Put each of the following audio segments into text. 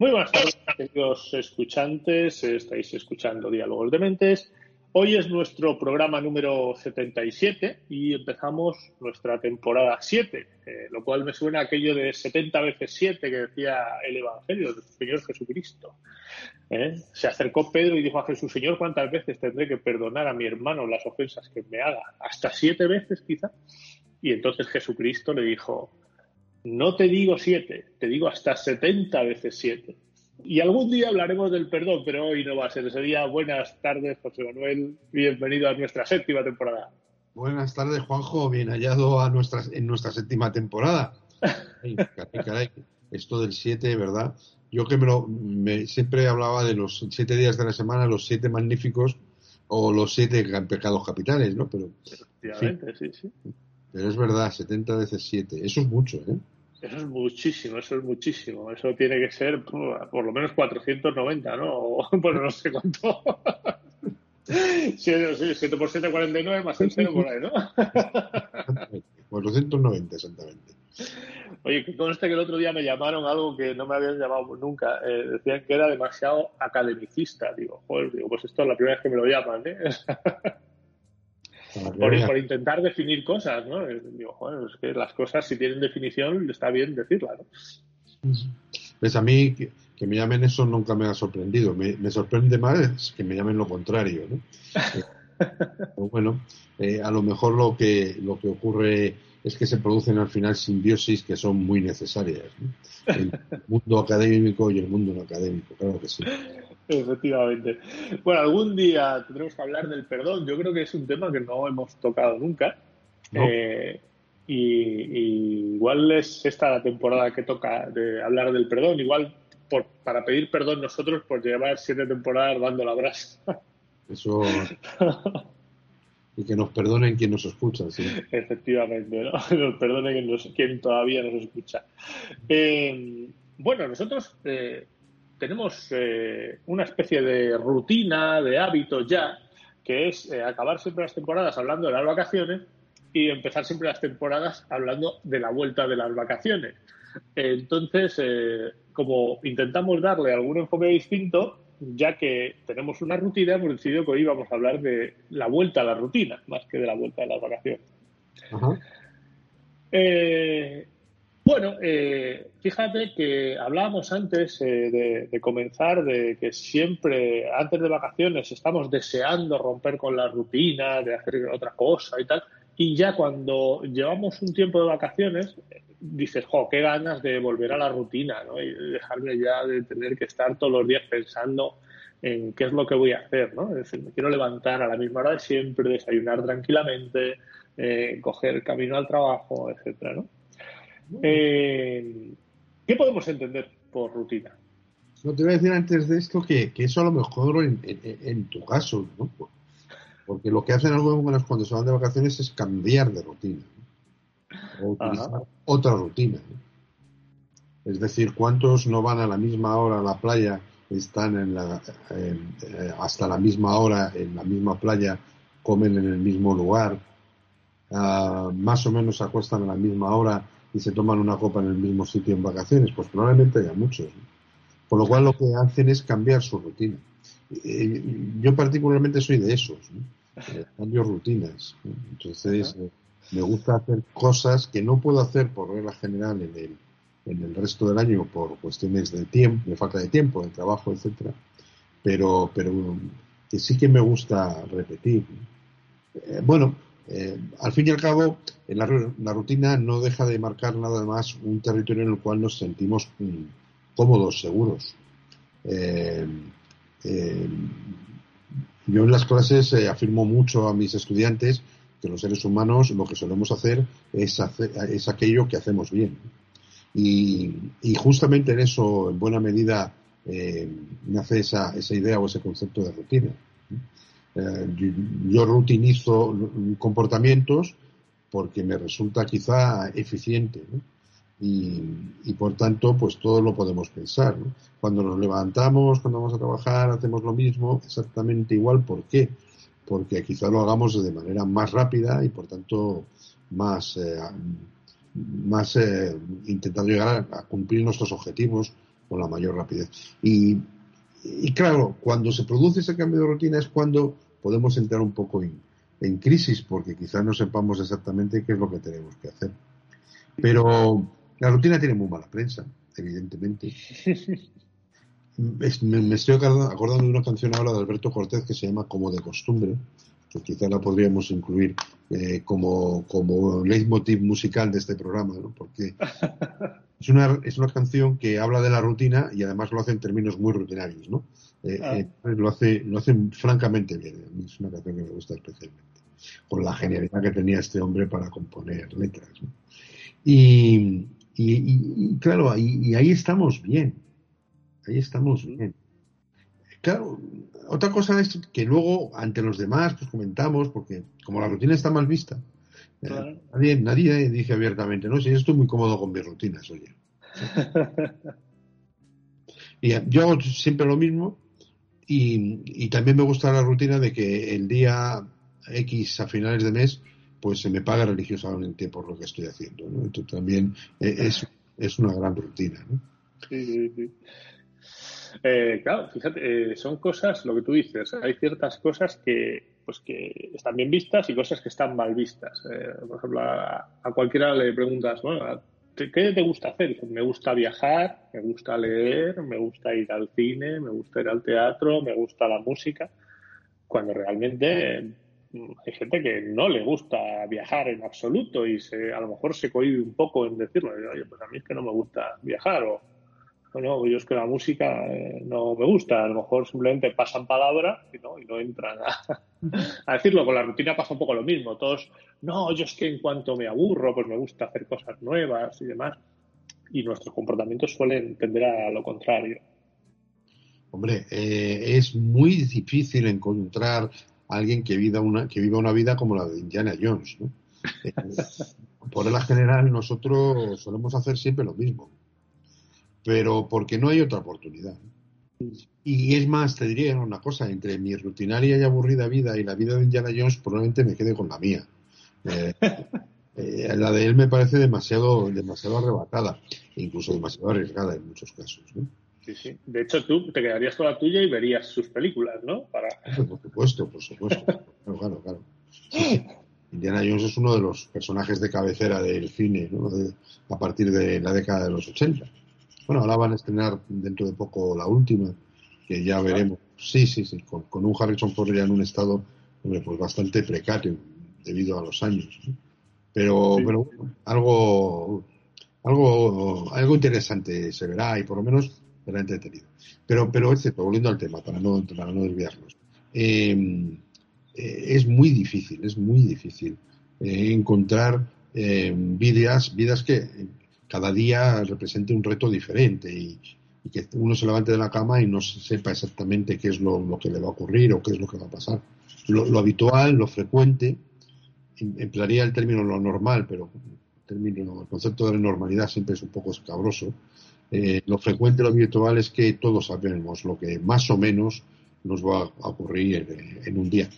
Muy buenas tardes, queridos escuchantes. Estáis escuchando Diálogos de Mentes. Hoy es nuestro programa número 77 y empezamos nuestra temporada 7, eh, lo cual me suena a aquello de 70 veces 7 que decía el Evangelio del Señor Jesucristo. ¿eh? Se acercó Pedro y dijo a Jesús, Señor, ¿cuántas veces tendré que perdonar a mi hermano las ofensas que me haga? ¿Hasta siete veces quizá? Y entonces Jesucristo le dijo, no te digo siete, te digo hasta setenta veces siete. Y algún día hablaremos del perdón, pero hoy no va a ser ese día. Buenas tardes, José Manuel. Bienvenido a nuestra séptima temporada. Buenas tardes, Juanjo. Bien hallado a nuestra, en nuestra séptima temporada. Esto del siete, ¿verdad? Yo que me lo, me, siempre hablaba de los siete días de la semana, los siete magníficos o los siete pecados capitales, ¿no? Pero, Efectivamente, sí, sí. Pero es verdad, 70 veces 7. Eso es mucho, ¿eh? Eso es muchísimo, eso es muchísimo. Eso tiene que ser por, lo menos 490, ¿no? O, bueno, no sé cuánto. 7, por 7, 49 más el 0 por ahí, ¿no? 490, exactamente. Oye, que conste que el otro día me llamaron algo que no me habían llamado nunca. Eh, decían que era demasiado academicista. Digo, joder, digo, pues esto es la primera vez que me lo llaman, ¿eh? Por, intentar definir cosas, ¿no? Digo, joder, es que las cosas si tienen definición está bien decirlas, ¿no? Pues a mí que, me llamen eso nunca me ha sorprendido. Me, sorprende más que me llamen lo contrario, ¿no? bueno, eh, a lo mejor lo que, lo que ocurre es que se producen al final simbiosis que son muy necesarias. ¿no? El mundo académico y el mundo no académico, claro que sí. Efectivamente. Bueno, algún día tendremos que hablar del perdón. Yo creo que es un tema que no hemos tocado nunca. Eh, y, igual es esta la temporada que toca de hablar del perdón. Igual por, para pedir perdón nosotros por llevar siete temporadas dando la brasa. Eso. y que nos perdonen quien nos escucha. ¿sí? Efectivamente, ¿no? nos perdonen quien, todavía nos escucha. Eh, bueno, nosotros. Eh, tenemos eh, una especie de rutina, de hábito ya, que es eh, acabar siempre las temporadas hablando de las vacaciones y empezar siempre las temporadas hablando de la vuelta de las vacaciones. Entonces, eh, como intentamos darle algún enfoque distinto, ya que tenemos una rutina, hemos decidido que hoy vamos a hablar de la vuelta a la rutina, más que de la vuelta de las vacaciones. Ajá. Bueno, eh, fíjate que hablábamos antes eh, de, comenzar de que siempre antes de vacaciones estamos deseando romper con la rutina, de hacer otra cosa y tal, y ya cuando llevamos un tiempo de vacaciones dices, jo, qué ganas de volver a la rutina, ¿no? Y dejarme ya de tener que estar todos los días pensando en qué es lo que voy a hacer, ¿no? Es decir, me quiero levantar a la misma hora de siempre, desayunar tranquilamente, eh, coger el camino al trabajo, etcétera, ¿no? Eh, ¿Qué podemos entender por rutina? No te voy a decir antes de esto que, eso a lo mejor en, tu caso, ¿no? Porque lo que hacen algunos cuando se van de vacaciones es cambiar de rutina. O utilizar otra rutina. Es decir, ¿cuántos no van a la misma hora a la playa, están en la, eh, hasta la misma hora en la misma playa, comen en el mismo lugar, ah, más o menos se acuestan a la misma hora y se toman una copa en el mismo sitio en vacaciones? Pues probablemente haya muchos. Por lo cual lo que hacen es cambiar su rutina. yo particularmente soy de esos, eh, rutinas. Entonces eh, me gusta hacer cosas que no puedo hacer por regla general en el, en el resto del año por cuestiones de tiempo, de falta de tiempo, de trabajo, etcétera. Pero, pero que sí que me gusta repetir. Eh, bueno, al fin y al cabo, la, la, rutina no deja de marcar nada más un territorio en el cual nos sentimos mm, cómodos, seguros. Yo en las clases afirmo mucho a mis estudiantes que los seres humanos lo que solemos hacer es, es aquello que hacemos bien. Y, justamente en eso, en buena medida, nace esa, esa idea o ese concepto de rutina. Eh, yo rutinizo comportamientos porque me resulta quizá eficiente. Y, por tanto, pues todo lo podemos pensar. Cuando nos levantamos, cuando vamos a trabajar, hacemos lo mismo, exactamente igual. ¿Por qué? Porque quizá lo hagamos de manera más rápida y por tanto más, eh, más eh, intentando llegar a, cumplir nuestros objetivos con la mayor rapidez. Y, y claro, cuando se produce ese cambio de rutina es cuando podemos entrar un poco en, crisis porque quizás no sepamos exactamente qué es lo que tenemos que hacer. Pero la rutina tiene muy mala prensa, evidentemente. me, estoy acordando de una canción ahora de Alberto Cortés que se llama Como de costumbre, que quizá la podríamos incluir eh, como, como leitmotiv musical de este programa, ¿no? porque es una, es una canción que habla de la rutina y además lo hace en términos muy rutinarios. ¿no? Eh, ah. eh, lo hace lo hace francamente bien. A mí es una canción que me gusta especialmente. Con la genialidad que tenía este hombre para componer letras. Y, y, claro, y, ahí estamos bien. Ahí estamos bien. Claro, otra cosa es que luego ante los demás pues comentamos, porque como la rutina está mal vista, eh, nadie, nadie dice abiertamente, no, si yo estoy muy cómodo con mis rutinas, oye. y yo hago siempre lo mismo y, también me gusta la rutina de que el día X a finales de mes pues se me paga religiosamente por lo que estoy haciendo. ¿no? Esto también e, es, es una gran rutina. ¿no? Sí, sí, sí. Eh, claro, fíjate, eh, son cosas, lo que tú dices, hay ciertas cosas que, pues que están bien vistas y cosas que están mal vistas. Eh, por ejemplo, a, a, cualquiera le preguntas, bueno, ¿qué te gusta hacer? Me gusta viajar, me gusta leer, me gusta ir al cine, me gusta ir al teatro, me gusta la música, cuando realmente hay gente que no le gusta viajar en absoluto y se, a lo mejor se cohibe un poco en decirlo, oye, pues a mí es que no me gusta viajar o no, yo es que la música eh, no me gusta, a lo mejor simplemente pasan palabras y no, y no entran a, decirlo. Con la rutina pasa un poco lo mismo. Todos, no, yo es que en cuanto me aburro, pues me gusta hacer cosas nuevas y demás. Y nuestros comportamientos suelen tender a lo contrario. Hombre, eh, es muy difícil encontrar alguien que viva una, que viva una vida como la de Indiana Jones. ¿no? Eh, por la general, nosotros solemos hacer siempre lo mismo pero porque no hay otra oportunidad. Y es más, te diría una cosa, entre mi rutinaria y aburrida vida y la vida de Indiana Jones, probablemente me quede con la mía. Eh, eh, la de él me parece demasiado, demasiado arrebatada, incluso demasiado arriesgada en muchos casos. Sí, sí. De hecho, tú te quedarías con la tuya y verías sus películas, ¿no? Para... Por supuesto, por supuesto. claro, claro, Indiana Jones es uno de los personajes de cabecera del cine ¿no? a partir de la década de los 80. Bueno, ahora van a estrenar dentro de poco la última, que ya veremos. Sí, sí, sí, con, un Harrison Ford ya en un estado pues bastante precario debido a los años. Pero, pero algo, algo, algo interesante se verá y por lo menos entretenido. Pero, pero cierto, volviendo al tema, para no, para no desviarnos. Em, eh, es muy difícil, es muy difícil eh, encontrar em, vidas, vidas que cada día represente un reto diferente y, que uno se levante de la cama y no sepa exactamente qué es lo, que le va a ocurrir o qué es lo que va a pasar. Lo, habitual, lo frecuente, em, emplearía el término lo normal, pero el, término, el concepto de normalidad siempre es un poco escabroso. Eh, lo frecuente, lo habitual es que todos sabemos lo que más o menos nos va a ocurrir en, en un día.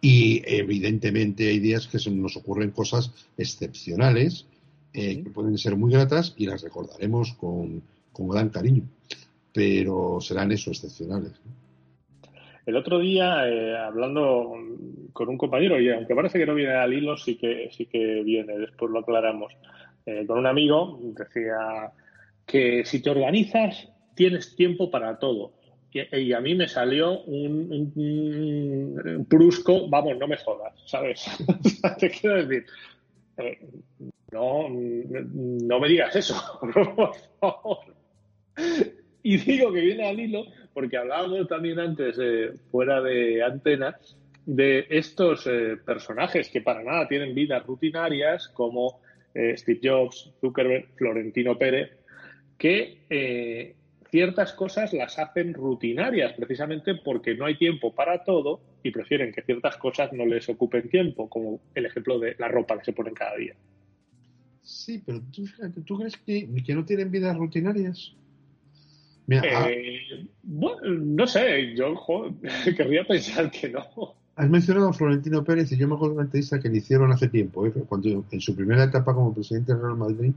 Y evidentemente hay días que se nos ocurren cosas excepcionales eh, que pueden ser muy gratas y las recordaremos con, gran cariño, pero serán eso, excepcionales. El otro día, eh, hablando con un compañero, y aunque parece que no viene al hilo, sí que, sí que viene, después lo aclaramos, eh, con un amigo, decía que si te organizas, tienes tiempo para todo, y, a mí me salió un, un, brusco, vamos, no me jodas, ¿sabes? Te quiero decir, eh, no, no me digas eso, por favor. Y digo que viene al hilo porque hablábamos también antes, eh, fuera de antena, de estos eh, personajes que para nada tienen vidas rutinarias, como Steve Jobs, Zuckerberg, Florentino Pérez, que ciertas cosas las hacen rutinarias precisamente porque no hay tiempo para todo y prefieren que ciertas cosas no les ocupen tiempo, como el ejemplo de la ropa que se ponen cada día. Sí, pero tú, crees que, que, no tienen vidas rutinarias? Eh, bueno, no sé, yo querría pensar que no. Has mencionado a Florentino Pérez y yo me acuerdo de una entrevista que le hicieron hace tiempo, ¿eh? cuando en su primera etapa como presidente del Real Madrid,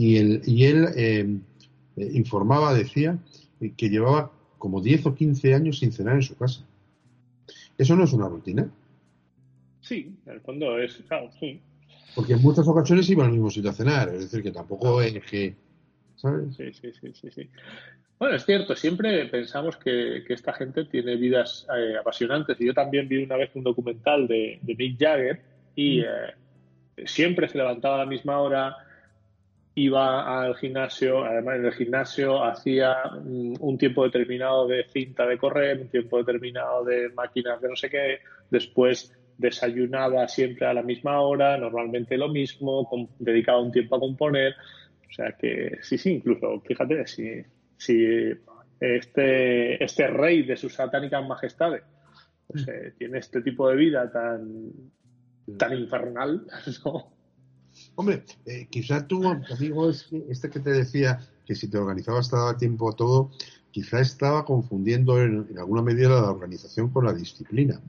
y, él, y él eh, eh, informaba, decía, que llevaba como 10 o 15 años sin cenar en su casa. ¿Eso no es una rutina? Sí, en el fondo es, claro, sí. Porque en muchas ocasiones iba al mismo sitio a cenar, es decir, que tampoco es que... ¿Sabes? Sí, sí, sí, sí, Bueno, es cierto, siempre pensamos que, esta gente tiene vidas eh, apasionantes. Y yo también vi una vez un documental de, de Mick Jagger y mm. eh, siempre se levantaba a la misma hora, iba al gimnasio, además en el gimnasio hacía un tiempo determinado de cinta de correr, un tiempo determinado de máquinas de no sé qué, después desayunaba siempre a la misma hora, normalmente lo mismo, dedicaba un tiempo a componer, o sea que sí, sí, incluso, fíjate, si, si este, este rey de sus satánicas majestades pues, eh, tiene este tipo de vida tan, tan infernal, ¿no? Hombre, eh, quizá tú, amigo, este que te decía que si te organizabas te daba tiempo a todo, quizá estaba confundiendo en, alguna medida la organización con la disciplina.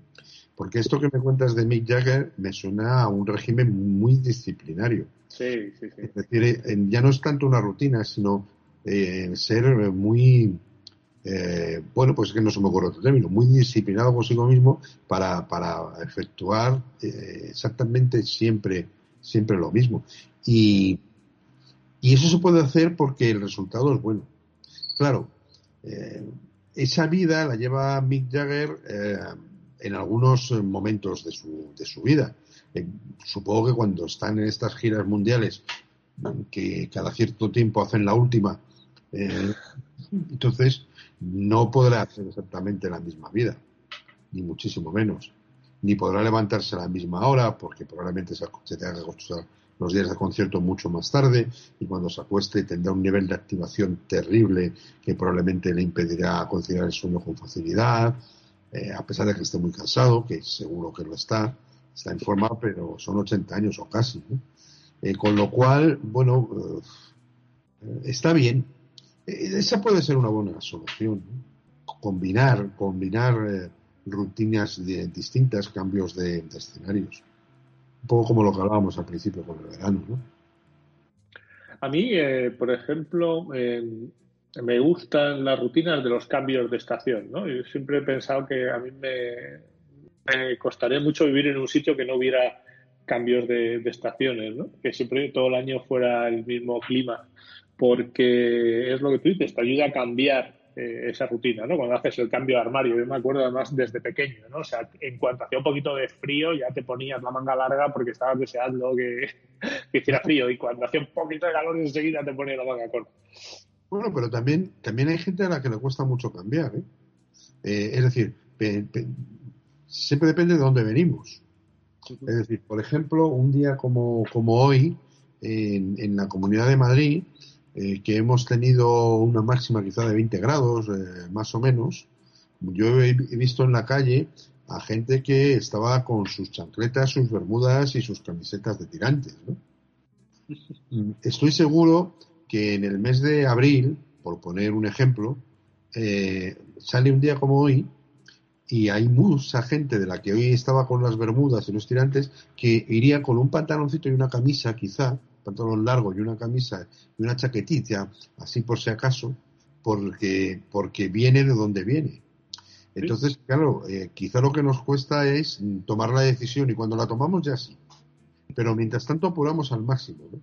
Porque esto que me cuentas de Mick Jagger me suena a un régimen muy disciplinario. Sí, sí, sí. Es decir, ya no es tanto una rutina, sino eh, ser muy, eh, bueno, pues es que no se me ocurre otro término, muy disciplinado consigo mismo para, para efectuar exactamente siempre siempre lo mismo. Y, y eso se puede hacer porque el resultado es bueno. Claro, eh, esa vida la lleva Mick Jagger eh, en algunos momentos de su, de su vida. Eh, supongo que cuando están en estas giras mundiales, que cada cierto tiempo hacen la última, entonces no podrá hacer exactamente la misma vida, ni muchísimo menos ni podrá levantarse a la misma hora porque probablemente se, tenga que acostar los días de concierto mucho más tarde y cuando se acueste tendrá un nivel de activación terrible que probablemente le impedirá conciliar el sueño con facilidad, eh, a pesar de que esté muy cansado, que seguro que lo está, está en forma, pero son 80 años o casi. Eh, con lo cual, bueno, eh, está bien. esa puede ser una buena solución. Combinar, combinar rutinas distintas, cambios de, escenarios. Un poco como lo que hablábamos al principio con el verano, ¿no? A mí, eh, por ejemplo, me gustan las rutinas de los cambios de estación, ¿no? Yo siempre he pensado que a mí me, costaría mucho vivir en un sitio que no hubiera cambios de, de, estaciones, ¿no? Que siempre todo el año fuera el mismo clima, porque es lo que tú dices, te ayuda a cambiar eh, esa rutina, ¿no? Cuando haces el cambio de armario. Yo me acuerdo además desde pequeño, ¿no? O sea, en cuanto hacía un poquito de frío ya te ponías la manga larga porque estabas deseando que, hiciera frío y cuando hacía un poquito de calor enseguida te ponías la manga corta. Bueno, pero también, también hay gente a la que le cuesta mucho cambiar, ¿eh? eh es decir, siempre depende de dónde venimos. Es decir, por ejemplo, un día como, como hoy, en, en la Comunidad de Madrid, eh, que hemos tenido una máxima quizá de 20 grados, eh, más o menos, yo he, visto en la calle a gente que estaba con sus chancletas, sus bermudas y sus camisetas de tirantes. Estoy seguro que en el mes de abril, por poner un ejemplo, eh, sale un día como hoy y hay mucha gente de la que hoy estaba con las bermudas y los tirantes que iría con un pantaloncito y una camisa quizá pantalón largo y una camisa y una chaquetita, así por si acaso, porque, porque viene de donde viene. Entonces, claro, eh, quizá lo que nos cuesta es tomar la decisión y cuando la tomamos ya sí. Pero mientras tanto apuramos al máximo. ¿no?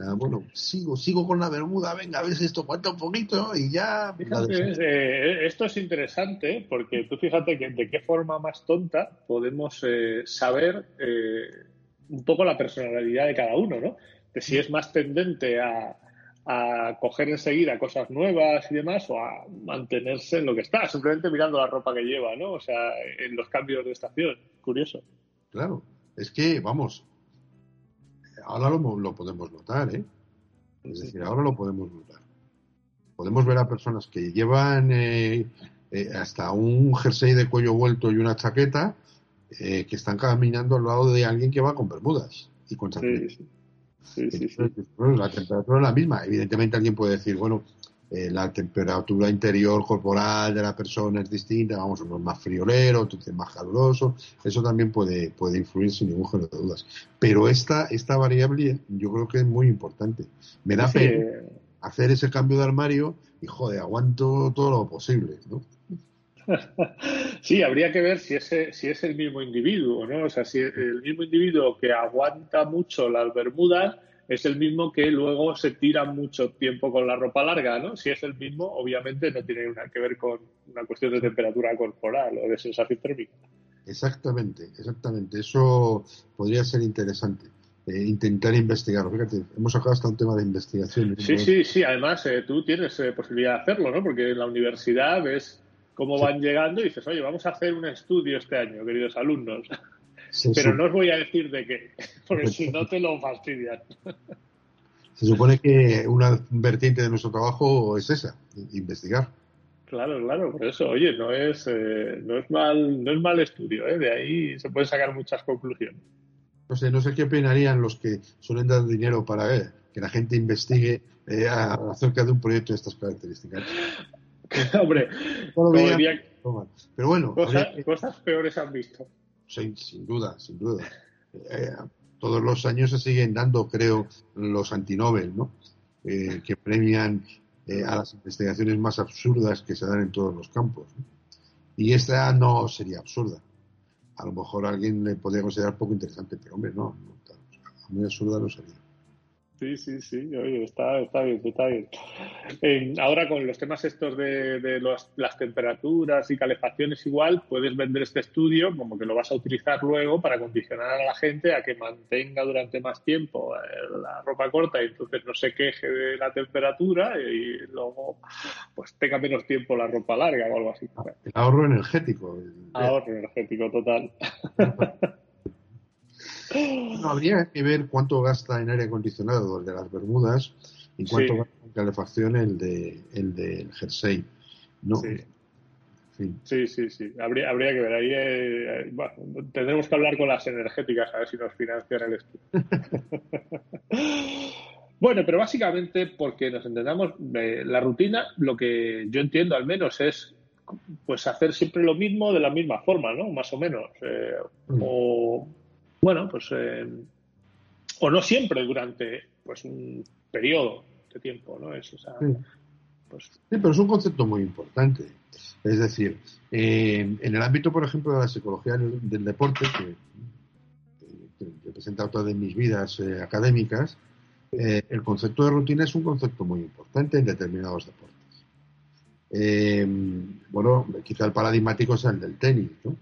Ah, bueno, sigo, sigo con la bermuda, venga, a ver si esto cuenta un poquito y ya. Eh, esto es interesante porque tú fíjate que de qué forma más tonta podemos eh, saber eh, un poco la personalidad de cada uno, ¿no? De si es más tendente a, a coger enseguida cosas nuevas y demás o a mantenerse en lo que está, simplemente mirando la ropa que lleva, ¿no? O sea, en los cambios de estación. Curioso. Claro, es que, vamos, ahora lo, podemos notar, ¿eh? Es decir, ahora lo podemos notar. Podemos ver a personas que llevan eh, eh, hasta un jersey de cuello vuelto y una chaqueta eh, que están caminando al lado de alguien que va con bermudas y con chaqueta. Sí, sí, la temperatura es la misma. Evidentemente alguien puede decir, bueno, eh, la temperatura interior corporal de la persona es distinta, vamos, uno es más friolero, otro es más caluroso, eso también puede, puede influir sin ningún género de dudas. Pero esta, esta variable yo creo que es muy importante. Me da pena hacer ese cambio de armario y, joder, aguanto todo lo posible, ¿no? Sí, habría que ver si, ese, si es el mismo individuo, ¿no? O sea, si el mismo individuo que aguanta mucho las bermudas es el mismo que luego se tira mucho tiempo con la ropa larga, ¿no? Si es el mismo, obviamente no tiene nada que ver con una cuestión de temperatura corporal o de sensación térmica. Exactamente, exactamente. Eso podría ser interesante. Eh, intentar investigarlo. Fíjate, hemos sacado hasta un tema de investigación. Sí, sí, sí. Además, eh, tú tienes eh, posibilidad de hacerlo, ¿no? Porque en la universidad ves cómo van llegando y dices, oye, vamos a hacer un estudio este año, queridos alumnos. Pero no os voy a decir de qué, porque si no te lo fastidian. Se supone que una vertiente de nuestro trabajo es esa, investigar. Claro, claro, por eso, oye, no es, eh, no es mal, no es mal estudio, ¿eh? de ahí se pueden sacar muchas conclusiones. No sé, no sé qué opinarían los que suelen dar dinero para eh, que la gente investigue eh, acerca de un proyecto de estas características. Hombre, pero bueno, cosas peores han visto. Sí, sin duda, sin duda. Eh, todos los años se siguen dando, creo, los antinobel, ¿no? Eh, que premian eh, a las investigaciones más absurdas que se dan en todos los campos. Y esta no sería absurda. A lo mejor alguien le podría considerar poco interesante, pero hombre, no, no muy absurda no sería. Sí, sí, sí, oye, está, está bien, está bien. ahora con los temas estos de, de las temperaturas y calefacciones igual, puedes vender este estudio como que lo vas a utilizar luego para condicionar a la gente a que mantenga durante más tiempo eh, la ropa corta y entonces no se queje de la temperatura y luego pues tenga menos tiempo la ropa larga o algo así. El ahorro energético. ahorro energético total. No, habría que ver cuánto gasta en aire acondicionado el de las Bermudas y cuánto gasta en calefacción el de el del jersey. No. Sí. sí, sí, Habría, habría que ver. Ahí eh, tendremos que hablar con las energéticas a ver si nos financian el estudio. bueno, pero básicamente porque nos entendamos, eh, la rutina, lo que yo entiendo al menos es pues hacer siempre lo mismo de la misma forma, ¿no? Más o menos. Eh, mm. O bueno, pues, eh, o no siempre durante pues un periodo de tiempo, ¿no? Es, pues sí. pero es un concepto muy importante. Es decir, en el ámbito, por ejemplo, de la psicología del, deporte, que, representa otra de mis vidas eh, académicas, eh, el concepto de rutina es un concepto muy importante en determinados deportes. bueno, quizá el paradigmático es el del tenis, ¿no?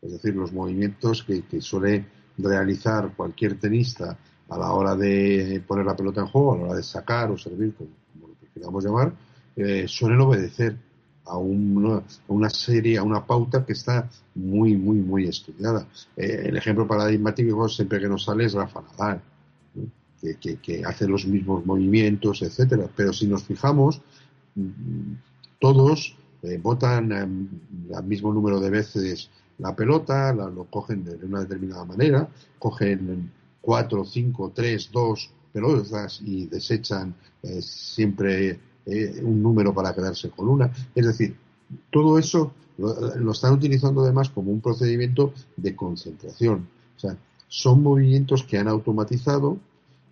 Es decir, los movimientos que, que suele realizar cualquier tenista a la hora de poner la pelota en juego, a la hora de sacar o servir, como, lo que queramos llamar, eh, suelen obedecer a una, una, serie, a una pauta que está muy, muy, muy estudiada. Eh, el ejemplo paradigmático siempre que nos sale es Rafa Nadal, que, que, hace los mismos movimientos, etcétera. Pero si nos fijamos, mm, todos eh, votan el mismo número de veces la pelota, la, lo cogen de una determinada manera, cogen cuatro, cinco, tres, dos pelotas y desechan eh, siempre eh, un número para quedarse con una. Es decir, todo eso lo, están utilizando además como un procedimiento de concentración. O sea, son movimientos que han automatizado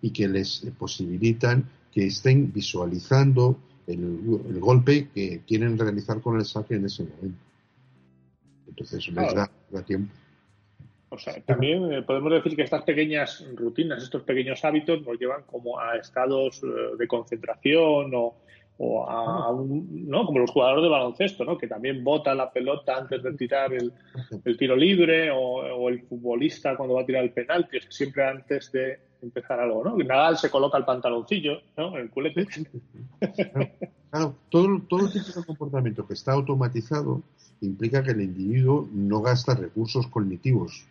y que les posibilitan que estén visualizando el golpe que quieren realizar con el saque en ese momento. Entonces les da, tiempo. O sea, también eh, podemos decir que estas pequeñas rutinas, estos pequeños hábitos nos llevan como a estados eh, de concentración o, a, un, ¿no? Como los jugadores de baloncesto, ¿no? Que también bota la pelota antes de tirar el, tiro libre o, el futbolista cuando va a tirar el penalti, siempre antes de empezar algo, ¿no? Nadal se coloca el pantaloncillo, ¿no? El culete. Claro, todo, todo tipo de comportamiento que está automatizado implica que el individuo no gasta recursos cognitivos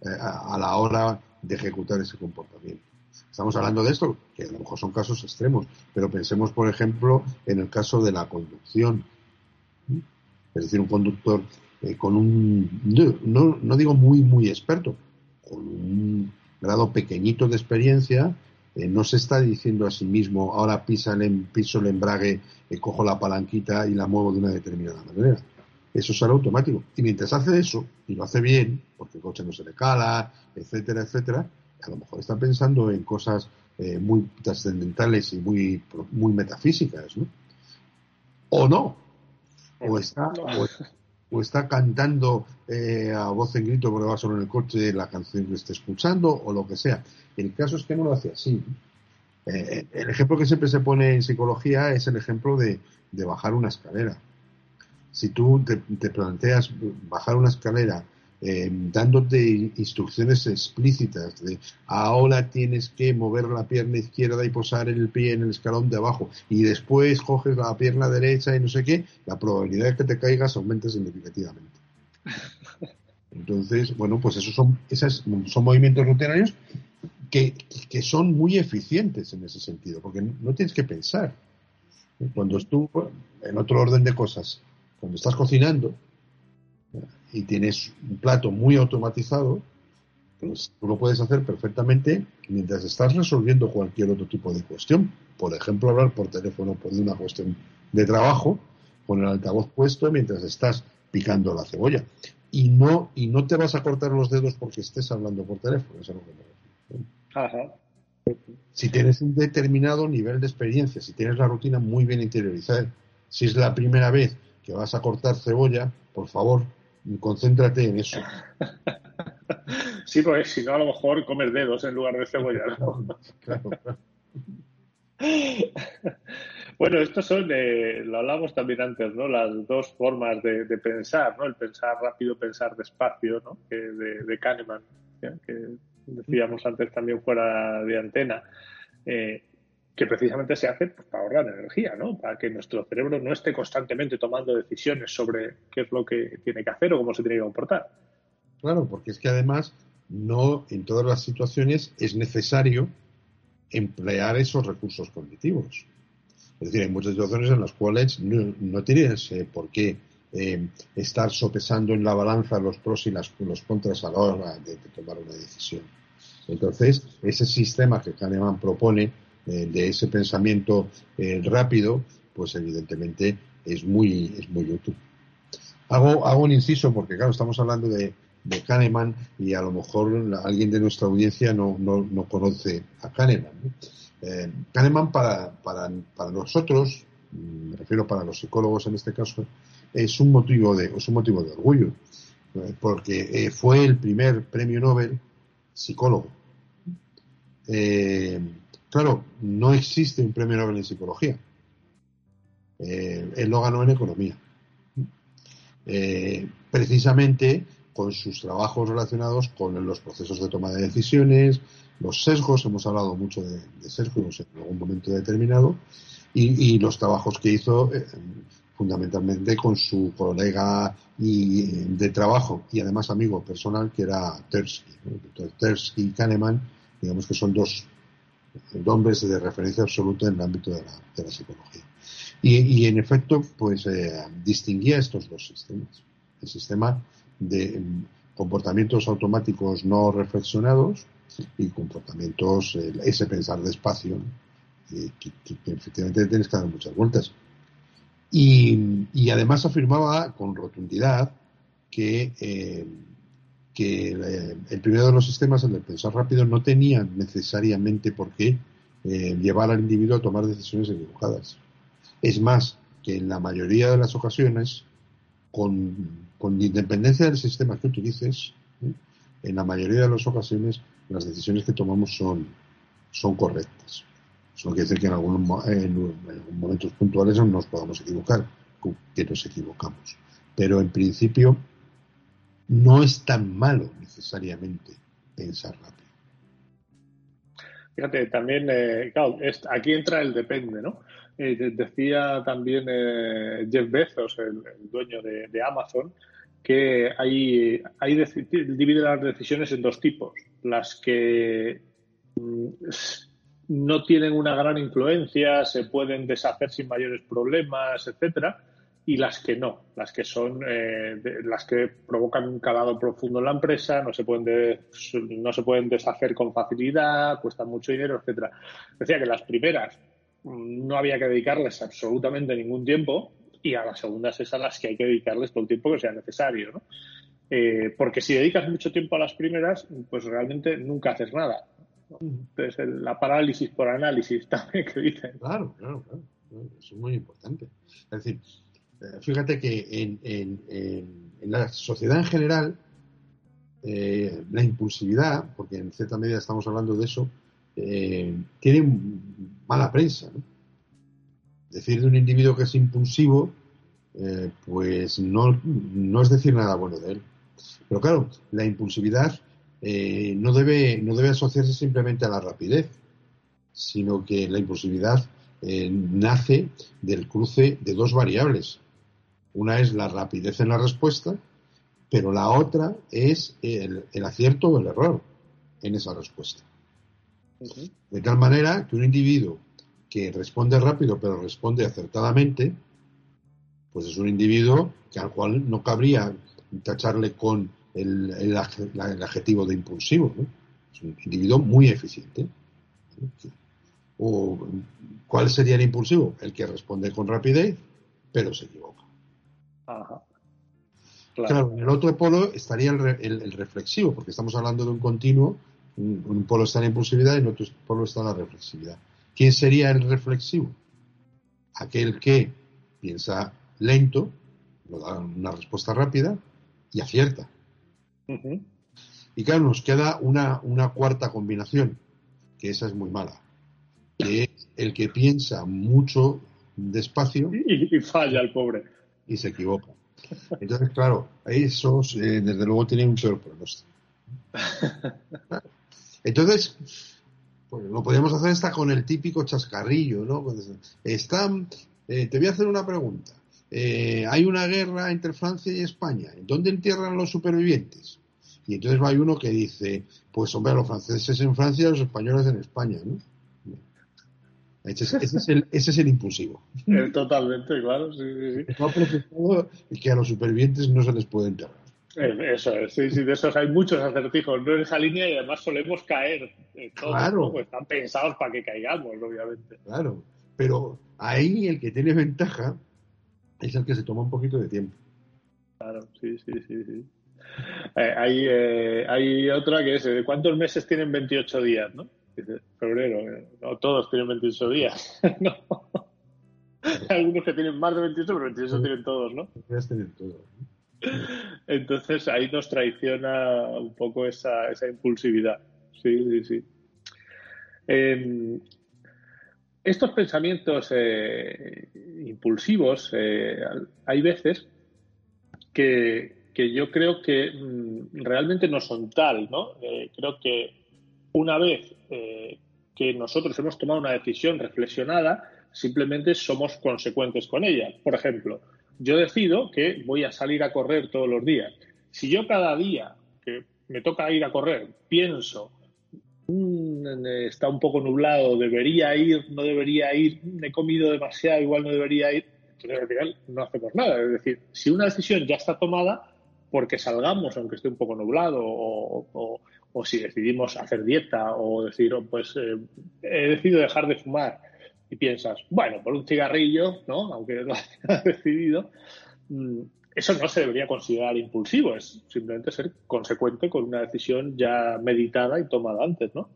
eh, a, la hora de ejecutar ese comportamiento. Estamos hablando de esto, que a lo mejor son casos extremos, pero pensemos, por ejemplo, en el caso de la conducción. Es decir, un conductor eh, con un, no, no, digo muy, muy experto, con un grado pequeñito de experiencia, eh, no se está diciendo a sí mismo, ahora el, piso el embrague, cojo la palanquita y la muevo de una determinada manera eso será automático. Y mientras hace eso, y lo hace bien, porque el coche no se le cala, etcétera, etcétera, a lo mejor está pensando en cosas eh, muy trascendentales y muy, muy metafísicas, ¿no? O no. O está, o, está cantando eh, a voz en grito porque va solo en el coche la canción que esté escuchando, o lo que sea. El caso es que no lo hace así. Eh, el ejemplo que siempre se pone en psicología es el ejemplo de bajar una escalera si tú te, planteas bajar una escalera eh, dándote instrucciones explícitas de ahora tienes que mover la pierna izquierda y posar el pie en el escalón de abajo y después coges la pierna derecha y no sé qué, la probabilidad de que te caigas aumenta significativamente. Entonces, bueno, pues esos son, esos son movimientos rutinarios que, que son muy eficientes en ese sentido, porque no tienes que pensar. Cuando estuvo en otro orden de cosas, cuando estás cocinando y tienes un plato muy automatizado, pues tú lo puedes hacer perfectamente mientras estás resolviendo cualquier otro tipo de cuestión. Por ejemplo, hablar por teléfono por una cuestión de trabajo con el altavoz puesto mientras estás picando la cebolla. Y no, y no te vas a cortar los dedos porque estés hablando por teléfono. Eso Si tienes un determinado nivel de experiencia, si tienes la rutina muy bien interiorizada, si es la primera vez que vas a cortar cebolla, por favor, concéntrate en eso. Sí, pues si no, a lo mejor comer dedos en lugar de cebolla. Bueno, estos son, lo hablamos también antes, ¿no? Las dos formas de, pensar, ¿no? El pensar rápido, pensar despacio, ¿no? de, de Kahneman, que decíamos antes también fuera de antena. Eh, que precisamente se hace pues, para ahorrar energía, ¿no? Para que nuestro cerebro no esté constantemente tomando decisiones sobre qué es lo que tiene que hacer o cómo se tiene que comportar. Claro, porque es que además no en todas las situaciones es necesario emplear esos recursos cognitivos. Es decir, hay muchas situaciones en las cuales no, tienes eh, por qué eh, estar sopesando en la balanza los pros y las, los contras a la hora de tomar una decisión. Entonces, ese sistema que Kahneman propone eh, de ese pensamiento eh, rápido, pues evidentemente es muy, es muy útil. Hago, un inciso porque, claro, estamos hablando de, Kahneman y a lo mejor alguien de nuestra audiencia no, no, conoce a Kahneman. Eh, Kahneman para, para, para nosotros, me refiero para los psicólogos en este caso, es un motivo de, es un motivo de orgullo, porque fue el primer premio Nobel psicólogo. Claro, no existe un premio Nobel en psicología. Eh, él lo ganó en economía. Eh, precisamente con sus trabajos relacionados con los procesos de toma de decisiones, los sesgos, hemos hablado mucho de, sesgos en algún momento determinado, y, los trabajos que hizo eh, fundamentalmente con su colega y, de trabajo y además amigo personal que era Tersky. Tersky y Kahneman, digamos que son dos hombres de referencia absoluta en el ámbito de la, psicología. Y, en efecto, pues eh, distinguía estos dos sistemas. El sistema de mm, comportamientos automáticos no reflexionados y comportamientos, ese pensar despacio, que, efectivamente tienes que dar muchas vueltas. Y, además afirmaba con rotundidad que eh, que eh, el primero de los sistemas, el de pensar rápido, no tenía necesariamente por qué eh, llevar al individuo a tomar decisiones equivocadas. Es más, que en la mayoría de las ocasiones, con, independencia del sistema que utilices, en la mayoría de las ocasiones las decisiones que tomamos son, son correctas. Eso quiere decir que en algunos en, momentos puntuales nos podamos equivocar, que nos equivocamos. Pero en principio no es tan malo necesariamente pensar rápido. Fíjate, también, eh, aquí entra el depende, ¿no? Eh, decía también eh, Jeff Bezos, el, dueño de, Amazon, que hay, hay divide las decisiones en dos tipos. Las que mm, no tienen una gran influencia, se pueden deshacer sin mayores problemas, etcétera, y las que no, las que son eh, las que provocan un calado profundo en la empresa, no se pueden no se pueden deshacer con facilidad, cuestan mucho dinero, etcétera. Decía que las primeras mm, no había que dedicarles absolutamente ningún tiempo y a las segundas es a las que hay que dedicarles todo el tiempo que sea necesario, ¿no? Eh, porque si dedicas mucho tiempo a las primeras, pues realmente nunca haces nada. Entonces, la parálisis por análisis también que dicen. Claro, claro, claro. Eso es muy importante. Es decir, fíjate que en, la sociedad en general, eh, la impulsividad, porque en cierta medida estamos hablando de eso, eh, tiene mala prensa. Decir de un individuo que es impulsivo, pues no, no, es decir nada bueno de él. Pero claro, la impulsividad no, debe, no debe asociarse simplemente a la rapidez, sino que la impulsividad nace del cruce de dos variables, una es la rapidez en la respuesta, pero la otra es el, acierto o el error en esa respuesta. De tal manera que un individuo que responde rápido pero responde acertadamente, pues es un individuo que al cual no cabría tacharle con el, adjetivo de impulsivo. Es un individuo muy eficiente. ¿O cuál sería el impulsivo? El que responde con rapidez, pero se equivoca. Claro. en el otro polo estaría el, reflexivo, porque estamos hablando de un continuo, un, un, polo está en la impulsividad y en otro polo está en la reflexividad. ¿Quién sería el reflexivo? Aquel que piensa lento, lo da una respuesta rápida y acierta. Y claro, nos queda una, una cuarta combinación, que esa es muy mala, que es el que piensa mucho despacio y falla el pobre y se equivoca. Entonces, claro, esos eh, desde luego tienen un peor pronóstico. Entonces, pues lo podríamos hacer hasta con el típico chascarrillo, ¿no? Están, eh, te voy a hacer una pregunta. Eh, hay una guerra entre Francia y España. ¿Dónde entierran los supervivientes? Y entonces va uno que dice, pues hombre, los franceses en Francia y los españoles en España, ¿no? Ese es, el, ese es el impulsivo. Eh, totalmente, claro. Sí, sí, que a los supervivientes no se les puede enterrar. Eh, eso es, sí, sí, de esos hay muchos acertijos ¿no? en esa línea y además solemos caer. claro. Pues están pensados para que caigamos, obviamente. Claro, pero ahí el que tiene ventaja es el que se toma un poquito de tiempo. Claro, sí, sí, sí. sí. Eh, hay, hay otra que es, ¿cuántos meses tienen 28 días? ¿no? Febrero, eh, no todos tienen 28 días. algunos que tienen más de 28, pero 28 tienen todos, ¿no? Entonces ahí nos traiciona un poco esa, esa impulsividad. Sí, sí, sí. Em, estos pensamientos eh, impulsivos, eh, hay veces que, que, yo creo que mm, realmente no son tal, ¿no? creo que una vez eh, que nosotros hemos tomado una decisión reflexionada, simplemente somos consecuentes con ella. Por ejemplo, yo decido que voy a salir a correr todos los días. Si yo cada día que me toca ir a correr pienso, mm, está un poco nublado, debería ir, no debería ir, he comido demasiado, igual no debería ir, entonces al final no hacemos nada. Es decir, si una decisión ya está tomada, porque salgamos, aunque esté un poco nublado, o, o si decidimos hacer dieta o decir, oh, pues eh, he decidido dejar de fumar y piensas, bueno, por un cigarrillo, ¿no? Aunque lo hayas decidido, mm, eso no se debería considerar impulsivo, es simplemente ser consecuente con una decisión ya meditada y tomada antes, ¿no?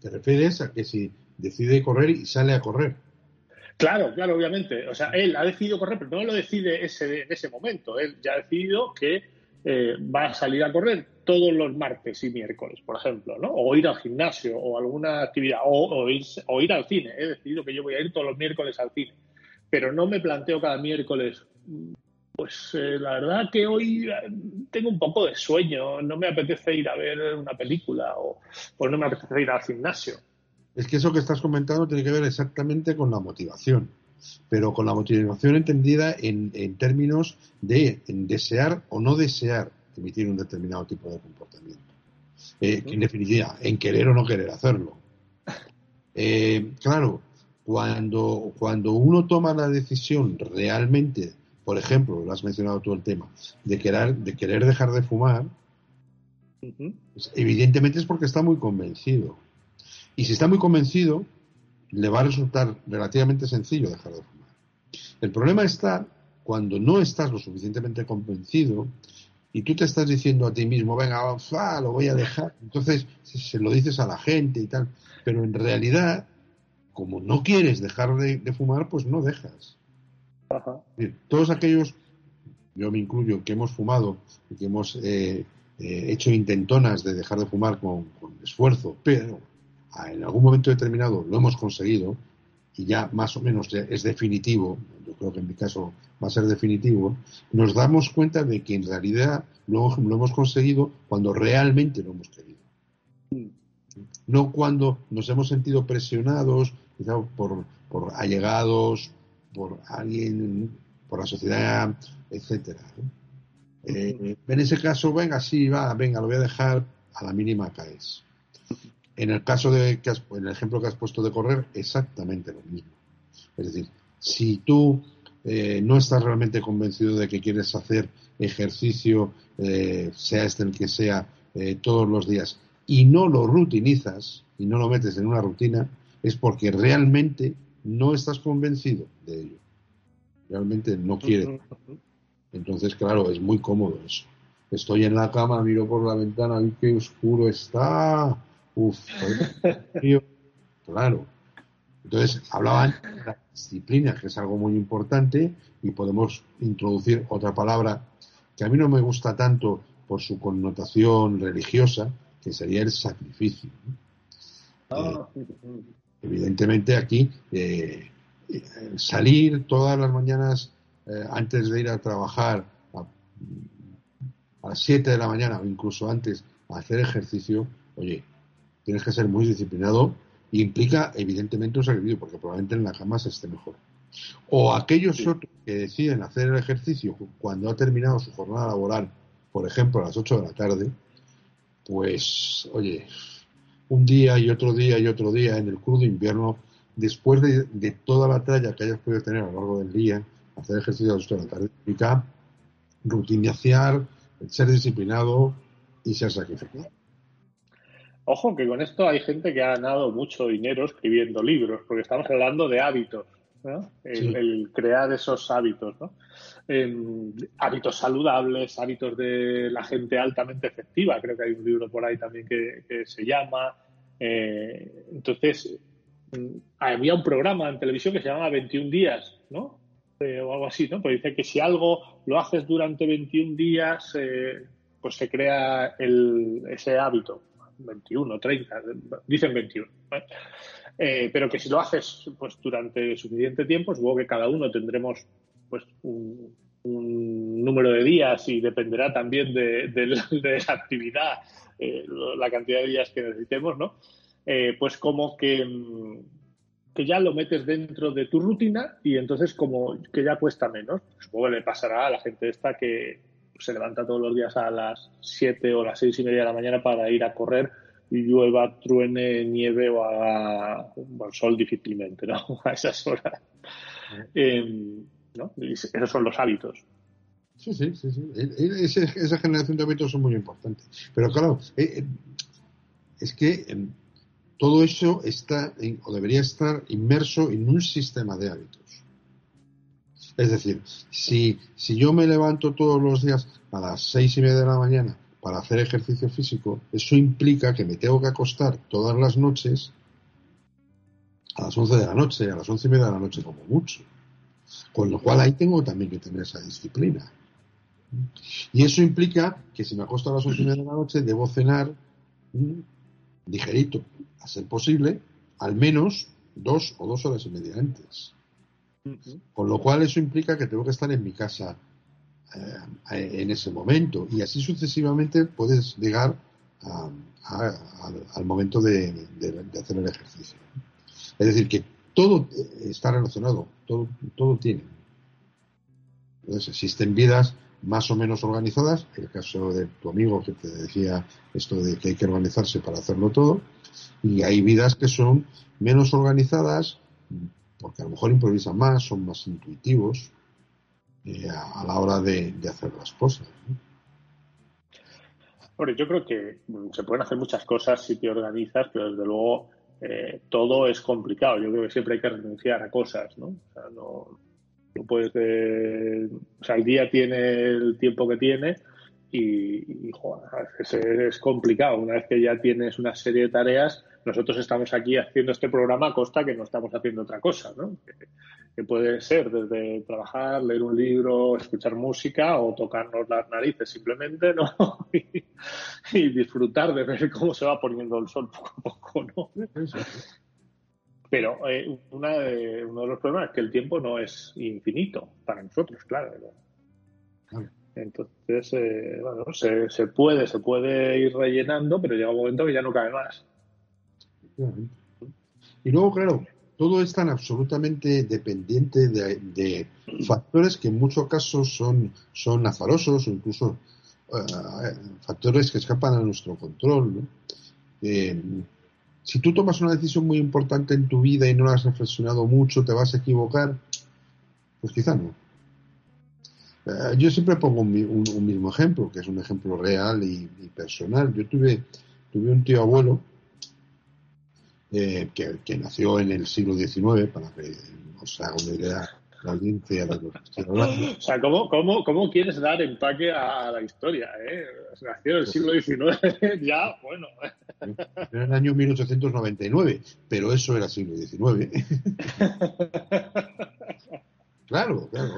¿Te refieres a que si decide correr y sale a correr? Claro, claro, obviamente. O sea, él ha decidido correr, pero no lo decide ese, en ese momento. Él ya ha decidido que eh, va a salir a correr todos los martes y miércoles, por ejemplo, ¿no? O ir al gimnasio o alguna actividad, o, ir, o ir al cine. He decidido que yo voy a ir todos los miércoles al cine. Pero no me planteo cada miércoles, pues eh, la verdad que hoy eh, tengo un poco de sueño, no me apetece ir a ver una película o, o no me apetece ir al gimnasio. Es que eso que estás comentando tiene que ver exactamente con la motivación pero con la motivación entendida en, términos de desear o no desear emitir un determinado tipo de comportamiento. Eh, en definitiva, en querer o no querer hacerlo. Eh, claro, cuando, cuando uno toma la decisión realmente, por ejemplo, lo has mencionado tú el tema, de querer, de querer dejar de fumar, pues evidentemente es porque está muy convencido. Y si está muy convencido, le va a resultar relativamente sencillo dejar de fumar. El problema está cuando no estás lo suficientemente convencido y tú te estás diciendo a ti mismo, venga, lo voy a dejar. Entonces se lo dices a la gente y tal. Pero en realidad, como no quieres dejar de, fumar, pues no dejas. Todos aquellos, yo me incluyo, que hemos fumado y que hemos eh, eh, hecho intentonas de dejar de fumar con esfuerzo, pero en algún momento determinado lo hemos conseguido y ya más o menos es definitivo, creo que en mi caso va a ser definitivo, nos damos cuenta de que en realidad lo, lo hemos conseguido cuando realmente lo hemos querido. No cuando nos hemos sentido presionados por, por allegados, por alguien, por la sociedad, etcétera. Eh, en ese caso, venga, sí, va, venga, lo voy a dejar a la mínima caes. En el caso de que en el ejemplo que has puesto de correr, exactamente lo mismo. Es decir, si tú eh, no estás realmente convencido de que quieres hacer ejercicio, eh, sea este el que sea, eh, todos los días, y no lo rutinizas y no lo metes en una rutina, es porque realmente no estás convencido de ello. Realmente no quieres. Entonces, claro, es muy cómodo eso. Estoy en la cama, miro por la ventana, y qué oscuro está Uf, claro. Entonces, hablaban de la disciplina, que es algo muy importante, y podemos introducir otra palabra que a mí no me gusta tanto por su connotación religiosa, que sería el sacrificio. Ah. Eh, evidentemente aquí, eh, salir todas las mañanas eh, antes de ir a trabajar a, a las 7 de la mañana o incluso antes a hacer ejercicio, oye, tienes que ser muy disciplinado y implica evidentemente un sacrificio porque probablemente en la cama se esté mejor. O aquellos otros que deciden hacer el ejercicio cuando ha terminado su jornada laboral, por ejemplo a las 8 de la tarde, pues oye, un día y otro día y otro día en el crudo invierno, después de, toda la talla que hayas podido tener a lo largo del día, hacer ejercicio a las 8 de la tarde implica rutinizaciar, ser disciplinado y ser sacrificado. Ojo que con esto hay gente que ha ganado mucho dinero escribiendo libros, porque estamos hablando de hábitos, ¿no? el, crear esos hábitos, ¿no? Em, hábitos saludables, hábitos de la gente altamente efectiva, creo que hay un libro por ahí también que, se llama. Eh, entonces, mm, había un programa en televisión que se llamaba 21 días, ¿no? Eh, o algo así, ¿no? Pues dice que si algo lo haces durante 21 días, eh, pues se crea ese hábito. 21, 30, dicen 21. Eh, pero que si lo haces pues durante suficiente tiempo, supongo que cada uno tendremos pues un, número de días y dependerá también de, la actividad, eh, la cantidad de días que necesitemos, ¿no? Eh, pues como que, que ya lo metes dentro de tu rutina y entonces como que ya cuesta menos. Supongo que le pasará a la gente esta que, se levanta todos los días a las 7 o las 6 y media de la mañana para ir a correr y llueva, truene, nieve o haga sol difícilmente, ¿no? A esas horas. Em, ¿no? esos son los hábitos. Sí, sí, sí. sí. E, e, esa generación de hábitos son muy importantes. Pero claro, eh, eh, es que em, todo eso está o debería estar inmerso en un sistema de hábitos. Es decir, si, si yo me levanto todos los días a las seis y media de la mañana para hacer ejercicio físico, eso implica que me tengo que acostar todas las noches a las once de la noche, a las once y media de la noche como mucho. Con lo cual ahí tengo también que tener esa disciplina. Y eso implica que si me acuesto a las once de la noche, debo cenar ligerito, a ser posible, al menos dos o dos horas y media antes. Con lo cual eso implica que tengo que estar en mi casa eh, en ese momento y así sucesivamente puedes llegar al momento de, hacer el ejercicio. Es decir, que todo está relacionado, todo, todo tiene. Entonces existen vidas más o menos organizadas, el caso de tu amigo que te decía esto de que hay que organizarse para hacerlo todo, y hay vidas que son menos organizadas, porque a lo mejor improvisan más, son más intuitivos eh, a, la hora de, hacer las cosas. Bueno, yo creo que se pueden hacer muchas cosas si te organizas, pero desde luego eh, todo es complicado. Yo creo que siempre hay que renunciar a cosas, ¿no? O sea, no, no puedes o sea, el día tiene el tiempo que tiene y es, complicado. Una vez que ya tienes una serie de tareas, nosotros estamos aquí haciendo este programa a costa que no estamos haciendo otra cosa, ¿no? Que, puede ser desde trabajar, leer un libro, escuchar música o tocarnos las narices simplemente, ¿no? y, disfrutar de ver cómo se va poniendo el sol poco a poco, ¿no? Pero eh, una de, uno de los problemas es que el tiempo no es infinito para nosotros, claro. Entonces, eh, bueno, se, se, puede, se puede ir rellenando, pero llega un momento que ya no cabe más. Y luego, claro, todo es tan absolutamente dependiente de, factores que en muchos casos son, son azarosos o incluso eh, factores que escapan a nuestro control. ¿no? si tú tomas una decisión muy importante en tu vida y no la has reflexionado mucho, te vas a equivocar, pues quizá no. Eh, yo siempre pongo un, mismo ejemplo, que es un ejemplo real y, personal. Yo tuve, tuve un tío abuelo eh, que, nació en el siglo XIX, para que os haga una idea la audiencia de O sea, ¿cómo, cómo, cómo quieres dar empaque a la historia? Eh? Nació en el siglo XIX, ya, bueno. Era el año 1899, pero eso era siglo XIX. claro, claro.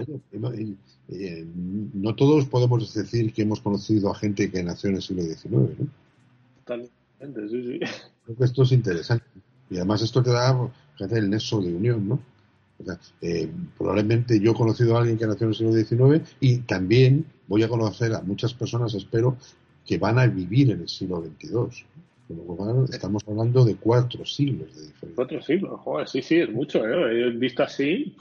Eh, no todos podemos decir que hemos conocido a gente que nació en el siglo XIX, ¿no? Totalmente, sí, sí. Creo que esto es interesante. Y además esto te da el nexo de unión, ¿no? Eh, probablemente yo he conocido a alguien que nació en el siglo XIX y también voy a conocer a muchas personas, espero, que van a vivir en el siglo XXII. estamos hablando de cuatro siglos de diferencia. Cuatro siglos, joder, sí, sí, es mucho, ¿eh? Visto así.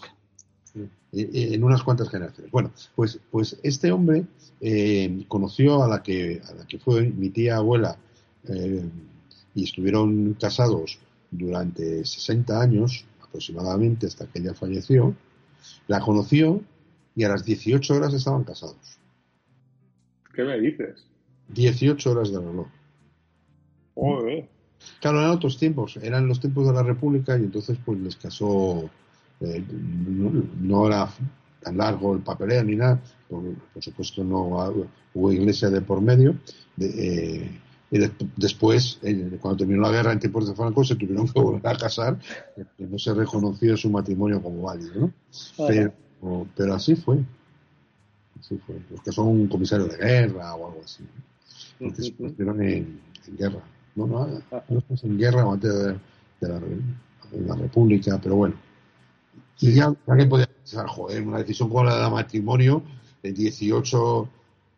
En unas cuantas generaciones. Bueno, pues, pues este hombre eh, conoció a la que a la que fue mi tía abuela eh, y estuvieron casados durante 60 años aproximadamente hasta que ella falleció, la conoció y a las 18 horas estaban casados. ¿Qué me dices? 18 horas de reloj. Claro, eran otros tiempos, eran los tiempos de la República y entonces pues les casó, eh, no, era tan largo el papeleo ni nada, por, supuesto no hubo iglesia de por medio, de, eh, y después, eh, cuando terminó la guerra en tiempos de Franco, se tuvieron que volver a casar, que no se reconoció su matrimonio como válido, ¿no? Pero, así fue. Así fue. Los que son un comisario de guerra o algo así. Porque se pusieron en, guerra. No, no, no en guerra o antes de, la, República, pero bueno. Y ya alguien podía pensar, joder, una decisión como la de matrimonio, de 18,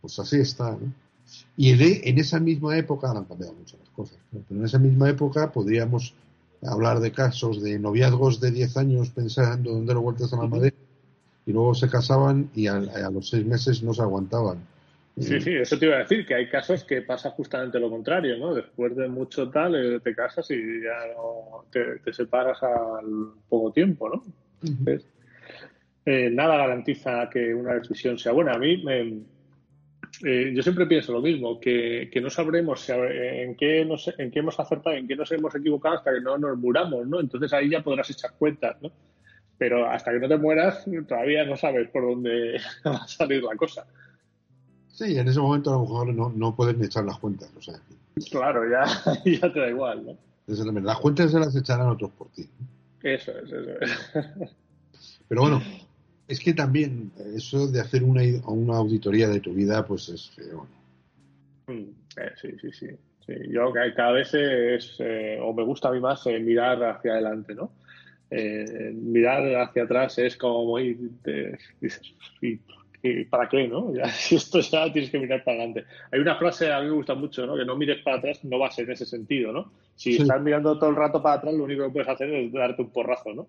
pues así está, ¿no? Y en, esa misma época, han cambiado muchas las cosas, pero en esa misma época podríamos hablar de casos de noviazgos de 10 años pensando dónde lo vueltas a la madera y luego se casaban y a, los seis meses no se aguantaban. Sí, sí, eso te iba a decir, que hay casos que pasa justamente lo contrario, ¿no? Después de mucho tal, eh, te casas y ya no te, separas al poco tiempo, ¿no? Eh, nada garantiza que una decisión sea buena. A mí me, eh, yo siempre pienso lo mismo, que, no sabremos en qué, nos, en qué hemos acertado, en qué nos hemos equivocado hasta que no nos muramos, ¿no? Entonces ahí ya podrás echar cuentas, ¿no? Pero hasta que no te mueras todavía no sabes por dónde va a salir la cosa. Sí, en ese momento a lo mejor no, no pueden echar las cuentas, o sea. Claro, ya, ya te da igual, ¿no? Las cuentas se las echarán otros por ti. Eso es, eso es. Pero bueno, Es que también eso de hacer una, una auditoría de tu vida, pues es feo. Mm, eh, sí, sí, sí, sí. Yo cada vez es, eh, o me gusta a mí más eh, mirar hacia adelante, ¿no? mirar hacia atrás es como muy... ¿Para qué, no? Ya, si esto ya tienes que mirar para adelante. Hay una frase a mí me gusta mucho, ¿no? Que no mires para atrás no va a ser en ese sentido, ¿no? Si estás mirando todo el rato para atrás, lo único que puedes hacer es darte un porrazo, ¿no?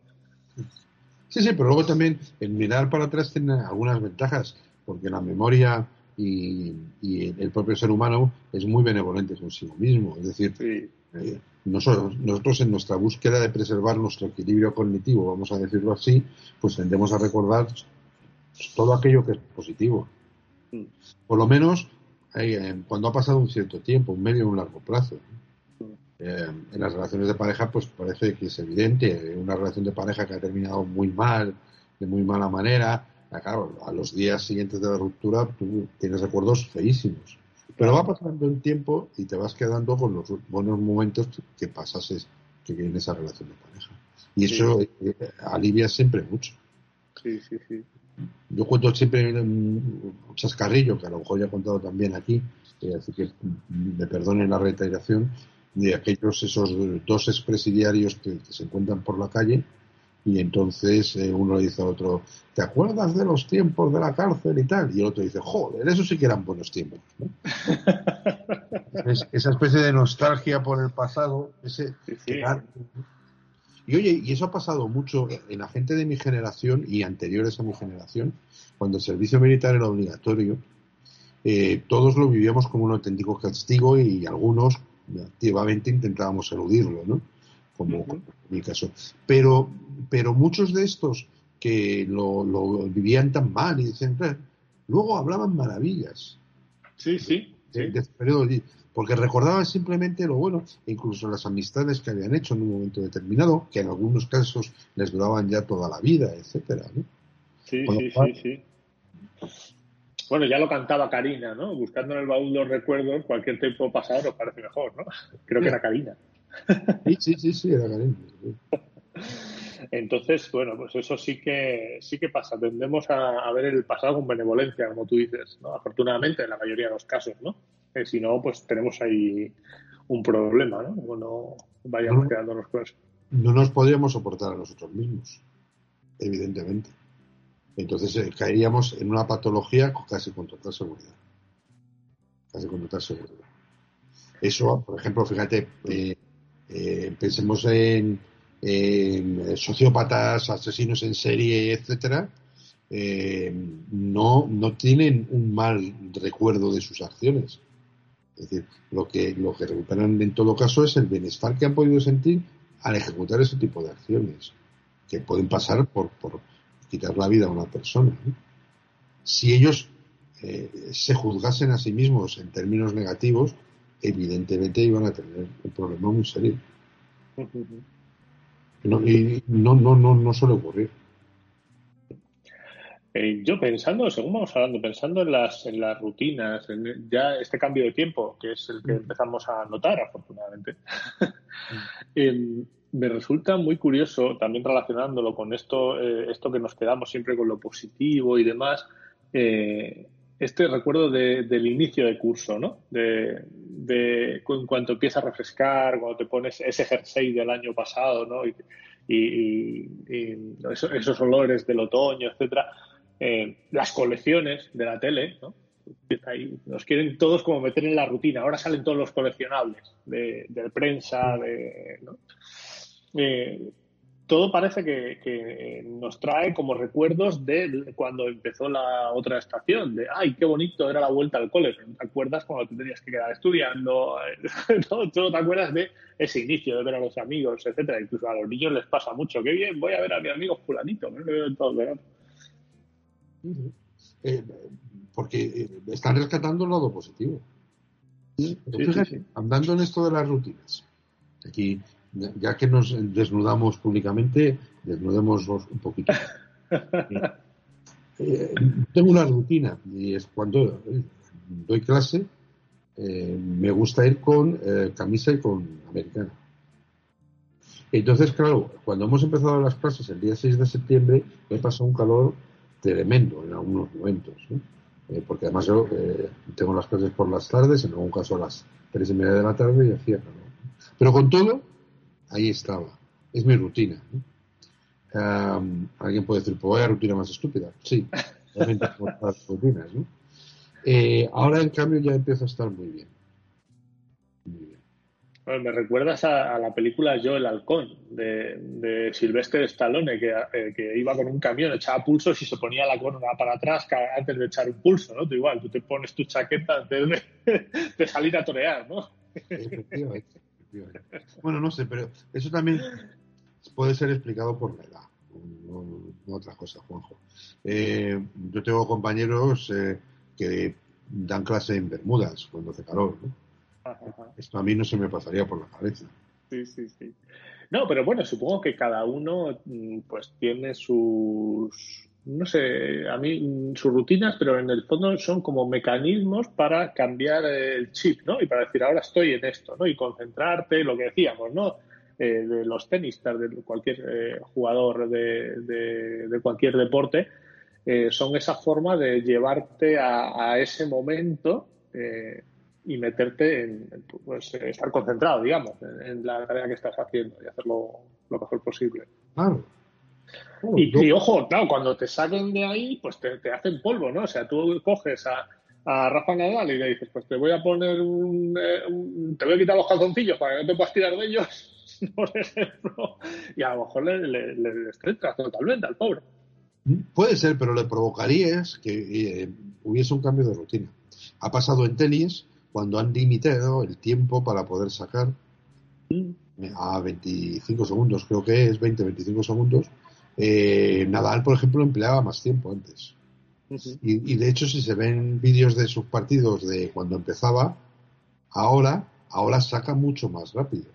Sí, sí, pero luego también el mirar para atrás tiene algunas ventajas, porque la memoria y, el propio ser humano es muy benevolente consigo mismo. Es decir, eh, nosotros, nosotros en nuestra búsqueda de preservar nuestro equilibrio cognitivo, vamos a decirlo así, pues tendemos a recordar todo aquello que es positivo. Mm. Por lo menos eh, cuando ha pasado un cierto tiempo, un medio o un largo plazo. Eh, en las relaciones de pareja, pues parece que es evidente. Una relación de pareja que ha terminado muy mal, de muy mala manera, claro, a los días siguientes de la ruptura tú tienes recuerdos feísimos. Pero va pasando el tiempo y te vas quedando con los buenos momentos que pasas que en esa relación de pareja. Y eso eh, alivia siempre mucho. Sí, sí, sí. Yo cuento siempre un chascarrillo, que a lo mejor ya he contado también aquí, así que me perdonen la reiteración, de aquellos esos dos expresidiarios que, que, se encuentran por la calle y entonces eh, uno le dice al otro, ¿te acuerdas de los tiempos de la cárcel y tal? Y el otro dice, joder, eso sí que eran buenos tiempos. esa especie de nostalgia por el pasado, ese... Y oye, y eso ha pasado mucho en la gente de mi generación y anteriores a mi generación, cuando el servicio militar era obligatorio, eh, todos lo vivíamos como un auténtico castigo y algunos activamente intentábamos eludirlo, ¿no? Como, en mi caso. Pero, pero muchos de estos que lo, vivían tan mal y dicen, luego hablaban maravillas. Sí, sí. porque recordaban simplemente lo bueno, incluso las amistades que habían hecho en un momento determinado, que en algunos casos les duraban ya toda la vida, etcétera, ¿no? Sí, sí, sí, sí. Bueno, ya lo cantaba Karina, ¿no? Buscando en el baúl los recuerdos, cualquier tiempo pasado nos parece mejor, ¿no? Creo que era Karina. Sí, sí, sí, sí, era Karina. Entonces, bueno, pues eso sí que sí que pasa. Tendemos a, ver el pasado con benevolencia, como tú dices, ¿no? Afortunadamente, en la mayoría de los casos, ¿no? Eh, si no, pues tenemos ahí un problema, ¿no? no vayamos quedándonos con eso. No nos podríamos soportar a nosotros mismos, evidentemente. Entonces eh, caeríamos en una patología casi con total seguridad. Casi con total seguridad. Eso, por ejemplo, fíjate, eh, eh, pensemos en, sociópatas, asesinos en serie, etcétera, no, no tienen un mal recuerdo de sus acciones. Es decir, lo que, lo que recuperan en todo caso es el bienestar que han podido sentir al ejecutar ese tipo de acciones, que pueden pasar por, por quitar la vida a una persona. Si ellos eh, se juzgasen a sí mismos en términos negativos, evidentemente iban a tener un problema muy serio. No, y no, no, no, no suele ocurrir. Eh, yo pensando, según vamos hablando, pensando en las, en las rutinas, en ya este cambio de tiempo, que es el que empezamos a notar, afortunadamente, me resulta muy curioso, también relacionándolo con esto, eh, esto que nos quedamos siempre con lo positivo y demás, eh, este recuerdo del inicio de curso, ¿no? De, en cuanto empieza a refrescar, cuando te pones ese jersey del año pasado, ¿no? Y, esos, olores del otoño, etcétera. Eh, las colecciones de la tele, ¿no? nos quieren todos como meter en la rutina. Ahora salen todos los coleccionables de, de prensa, de, ¿no? Eh, todo parece que, nos trae como recuerdos de cuando empezó la otra estación, de ay, qué bonito era la vuelta al cole. ¿Te acuerdas cuando te tenías que quedar estudiando? ¿No? Todo te acuerdas de ese inicio, de ver a los amigos, etcétera. Incluso a los niños les pasa mucho. Qué bien, voy a ver a mi amigo fulanito, no veo todo el eh, porque eh, están rescatando el lado positivo. andando en esto de las rutinas. Aquí ya que nos desnudamos públicamente, desnudemos un poquito. Eh, tengo una rutina y es cuando doy clase, eh, me gusta ir con eh, camisa y con americana. Entonces, claro, cuando hemos empezado las clases el día 6 de septiembre, me pasado un calor tremendo en algunos momentos. Eh, porque además yo eh, tengo las clases por las tardes, en algún caso a las tres y media de la tarde y hacía Pero con todo, ahí estaba. Es mi rutina. alguien puede decir, pues vaya rutina más estúpida. Sí, realmente las rutinas. Eh, ahora, en cambio, ya empieza a estar muy bien. me recuerdas a, la película Yo el halcón de, de Sylvester Stallone que, eh, que, iba con un camión, echaba pulsos y se ponía la corona para atrás antes de echar un pulso, ¿no? Tú igual, tú te pones tu chaqueta antes de, salir a torear, ¿no? Bueno, no sé, pero eso también puede ser explicado por la edad, no, otra cosa, Juanjo. Eh, yo tengo compañeros eh, que dan clase en Bermudas cuando hace calor, ¿no? Esto a mí no se me pasaría por la cabeza. Sí, sí, sí. No, pero bueno, supongo que cada uno mm, pues tiene sus, no sé, a mí mm, sus rutinas, pero en el fondo son como mecanismos para cambiar el chip, ¿no? Y para decir, ahora estoy en esto, ¿no? Y concentrarte, lo que decíamos, ¿no? Eh, de los tenistas, de cualquier eh, jugador de, de, cualquier deporte, eh, son esa forma de llevarte a, ese momento y meterte en, pues, estar concentrado, digamos, en, la tarea que estás haciendo y hacerlo lo mejor posible. Claro. Y, ojo, claro, cuando te salen de ahí, pues te, te hacen polvo, ¿no? O sea, tú coges a, a Rafa Nadal y le dices, pues te voy a poner un, te voy a quitar los calzoncillos para que no te puedas tirar de ellos por ejemplo, y a lo mejor le, le, le totalmente al pobre. Puede ser, pero le provocarías que eh, hubiese un cambio de rutina. Ha pasado en tenis cuando han limitado el tiempo para poder sacar mm. a 25 segundos, creo que es 20-25 segundos. Eh, Nadal, por ejemplo, empleaba más tiempo antes. y, y, de hecho, si se ven vídeos de sus partidos de cuando empezaba, ahora, ahora saca mucho más rápido.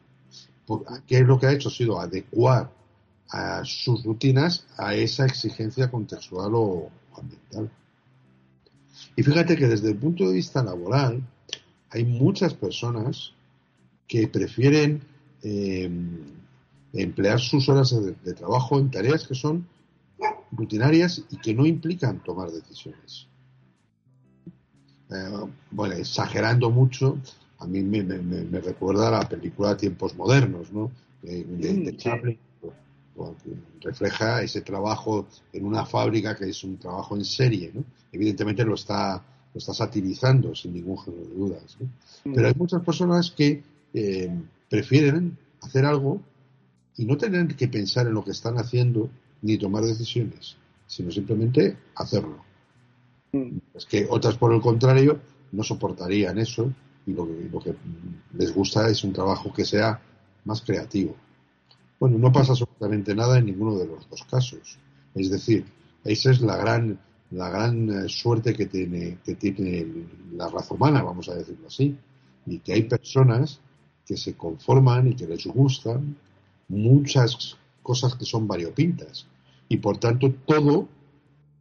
¿Qué es lo que ha hecho? Ha sido adecuar a sus rutinas a esa exigencia contextual o ambiental. Y fíjate que desde el punto de vista laboral hay muchas personas que prefieren em, emplear sus horas de, trabajo en tareas que son rutinarias y que no implican tomar decisiones. Eh, bueno, exagerando mucho, a mí me, me, recuerda a la película Tiempos Modernos, ¿no? De, de, Chaplin, refleja ese trabajo en una fábrica que es un trabajo en serie, ¿no? Evidentemente lo está, lo está satirizando sin ningún género de dudas, ¿no? Pero hay muchas personas que eh, prefieren hacer algo y no tener que pensar en lo que están haciendo ni tomar decisiones, sino simplemente hacerlo. Es que otras, por el contrario, no soportarían eso y lo, que les gusta es un trabajo que sea más creativo. Bueno, no pasa absolutamente nada en ninguno de los dos casos. Es decir, esa es la gran, la gran eh, suerte que tiene, que tiene la raza humana, vamos a decirlo así, y que hay personas que se conforman y que les gustan muchas cosas que son variopintas y por tanto todo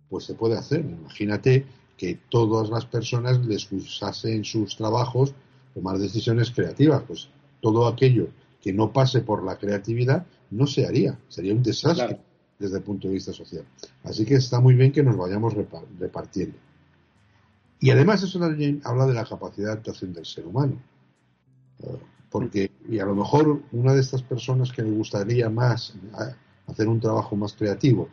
pues se puede hacer. Imagínate que todas las personas les usase en sus trabajos tomar decisiones creativas. Pues todo aquello que no pase por la creatividad no se haría, sería un desastre desde el punto de vista social. Así que está muy bien que nos vayamos repartiendo. Y además eso también habla de la capacidad de actuación del ser humano. Porque, y a lo mejor una de estas personas que le gustaría más hacer un trabajo más creativo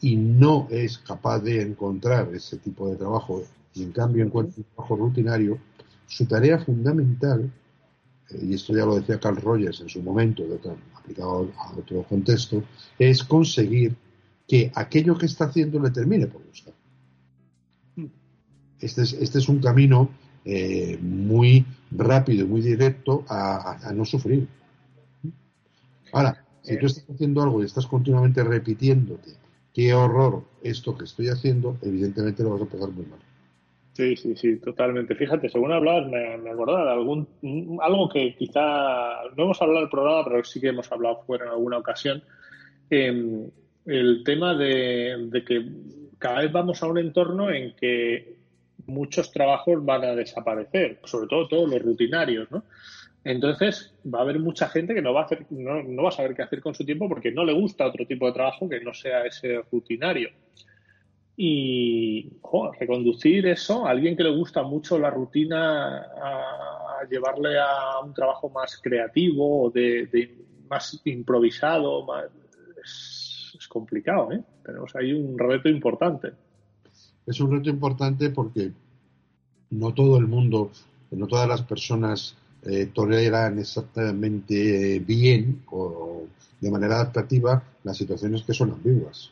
y no es capaz de encontrar ese tipo de trabajo y en cambio encuentra un trabajo rutinario, su tarea fundamental, eh, y esto ya lo decía Carl Rogers en su momento, aplicado a otro contexto, es conseguir que aquello que está haciendo le termine por gustar. Este es, este es un camino eh, muy rápido y muy directo a, no sufrir. Ahora, si tú estás haciendo algo y estás continuamente repitiéndote qué horror esto que estoy haciendo, evidentemente lo vas a pasar muy mal. Sí, sí, sí, totalmente. Fíjate, según hablabas, me, me acordaba algún, algo que quizá no hemos hablado del programa, pero sí que hemos hablado fuera en alguna ocasión. Em, el tema de, que cada vez vamos a un entorno en que muchos trabajos van a desaparecer, sobre todo todos los rutinarios, ¿no? Entonces va a haber mucha gente que no va a hacer, no, va a saber qué hacer con su tiempo porque no le gusta otro tipo de trabajo que no sea ese rutinario. y reconducir eso a alguien que le gusta mucho la rutina a, llevarle a un trabajo más creativo o de, más improvisado más, es, complicado ¿eh? tenemos ahí un reto importante es un reto importante porque no todo el mundo no todas las personas eh, toleran exactamente bien o de manera adaptativa las situaciones que son ambiguas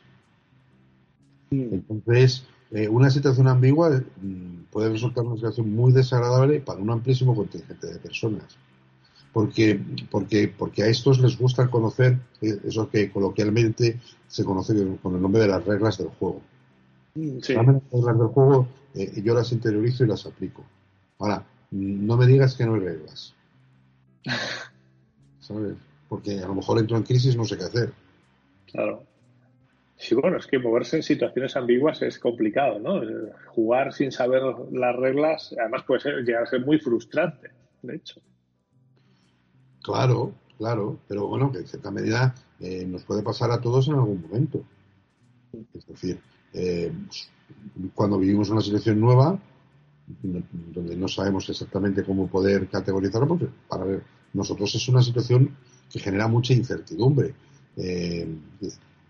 entonces, eh, una situación ambigua mm, puede resultar una situación muy desagradable para un amplísimo contingente de personas. Porque, porque, porque a estos les gusta conocer eh, eso que coloquialmente se conoce con el nombre de las reglas del juego. Las reglas del juego eh, yo las interiorizo y las aplico. Ahora, no me digas que no hay reglas. ¿Sabes? Porque a lo mejor entro en crisis no sé qué hacer. Claro. Sí, bueno, es que moverse en situaciones ambiguas es complicado, ¿no? Jugar sin saber las reglas, además puede llegar a ser muy frustrante, de hecho. Claro, claro, pero bueno, que en cierta medida eh, nos puede pasar a todos en algún momento. Es decir, eh, cuando vivimos una situación nueva, donde no sabemos exactamente cómo poder categorizarlo, porque para nosotros es una situación que genera mucha incertidumbre. Eh,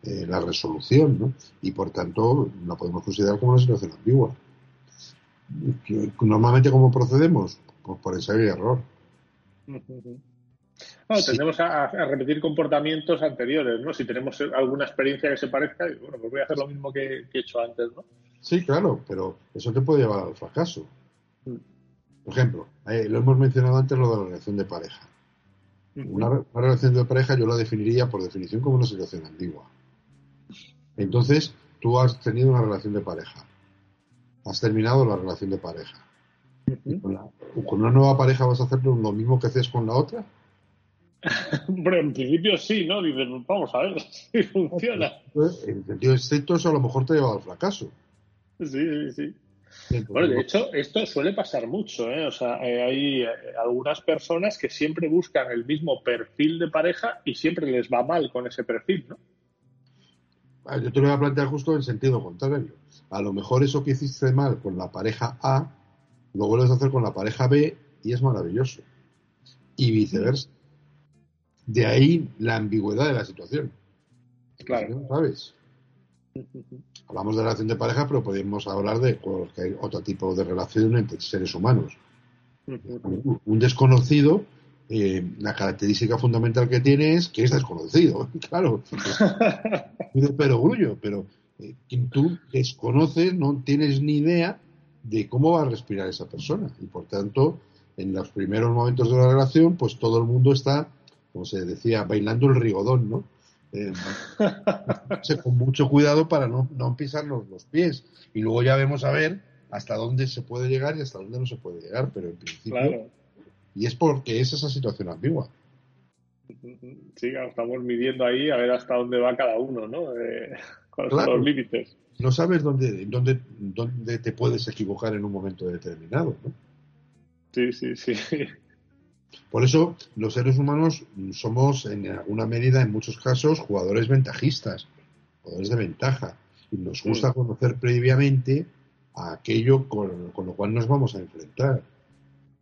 eh, la resolución, ¿no? Y por tanto, la podemos considerar como una situación ambigua. Normalmente, ¿cómo procedemos? Pues por ensayo y error. Bueno, tendemos a, repetir comportamientos anteriores, ¿no? Si tenemos alguna experiencia que se parezca, bueno, pues voy a hacer lo mismo que, he hecho antes, ¿no? Sí, claro, pero eso te puede llevar al fracaso. Mm. Por ejemplo, eh, lo hemos mencionado antes lo de la relación de pareja. una, relación de pareja yo la definiría por definición como una situación ambigua. Entonces, tú has tenido una relación de pareja. Has terminado la relación de pareja. con, una nueva pareja vas a hacer lo mismo que haces con la otra? Bueno, en principio sí, ¿no? Dices, vamos a ver si funciona. En sentido estricto, eso a lo mejor te lleva al fracaso. Sí, sí, sí. bueno, de hecho, esto suele pasar mucho, ¿eh? O sea, eh, hay eh, algunas personas que siempre buscan el mismo perfil de pareja y siempre les va mal con ese perfil, ¿no? Ah, yo te lo voy a plantear justo en sentido contrario. A lo mejor eso que hiciste mal con la pareja A, lo vuelves a hacer con la pareja B y es maravilloso. Y viceversa. De ahí la ambigüedad de la situación. Claro. ¿Sabes? Hablamos de relación de pareja, pero podemos hablar de cualquier otro tipo de relación entre seres humanos. Un desconocido eh, la característica fundamental que tiene es que es desconocido, claro. pero grullo, pero eh, tú desconoces, no tienes ni idea de cómo va a respirar esa persona. Y por tanto, en los primeros momentos de la relación, pues todo el mundo está, como se decía, bailando el rigodón, ¿no? Eh, con mucho cuidado para no, no pisarnos los pies. Y luego ya vemos a ver hasta dónde se puede llegar y hasta dónde no se puede llegar, pero en principio y es porque es esa situación ambigua. Sí, estamos midiendo ahí a ver hasta dónde va cada uno, ¿no? cuáles son los límites. No sabes dónde, dónde, dónde te puedes equivocar en un momento determinado, ¿no? Sí, sí, sí. Por eso los seres humanos somos en alguna medida, en muchos casos, jugadores ventajistas, jugadores de ventaja. Y nos gusta conocer previamente a aquello con, lo cual nos vamos a enfrentar.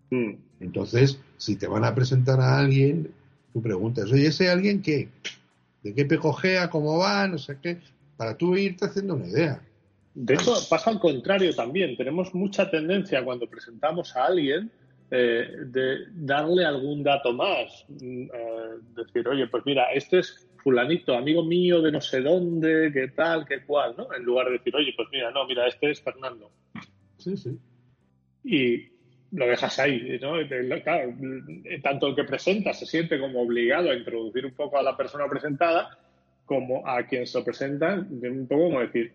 Mm. Entonces, si te van a presentar a alguien, tú preguntas, oye, ¿ese alguien qué? ¿De qué pecojea? ¿Cómo va? No sé qué. Para tú irte haciendo una idea. De hecho, pasa al contrario también. Tenemos mucha tendencia cuando presentamos a alguien eh, de darle algún dato más. Mm, eh, decir, oye, pues mira, este es fulanito, amigo mío de no sé dónde, qué tal, qué cual, ¿no? En lugar de decir, oye, pues mira, no, mira, este es Fernando. Sí, sí. Y, lo dejas ahí, ¿no? Claro, tanto el que presenta se siente como obligado a introducir un poco a la persona presentada, como a quien se lo presenta, un poco como decir,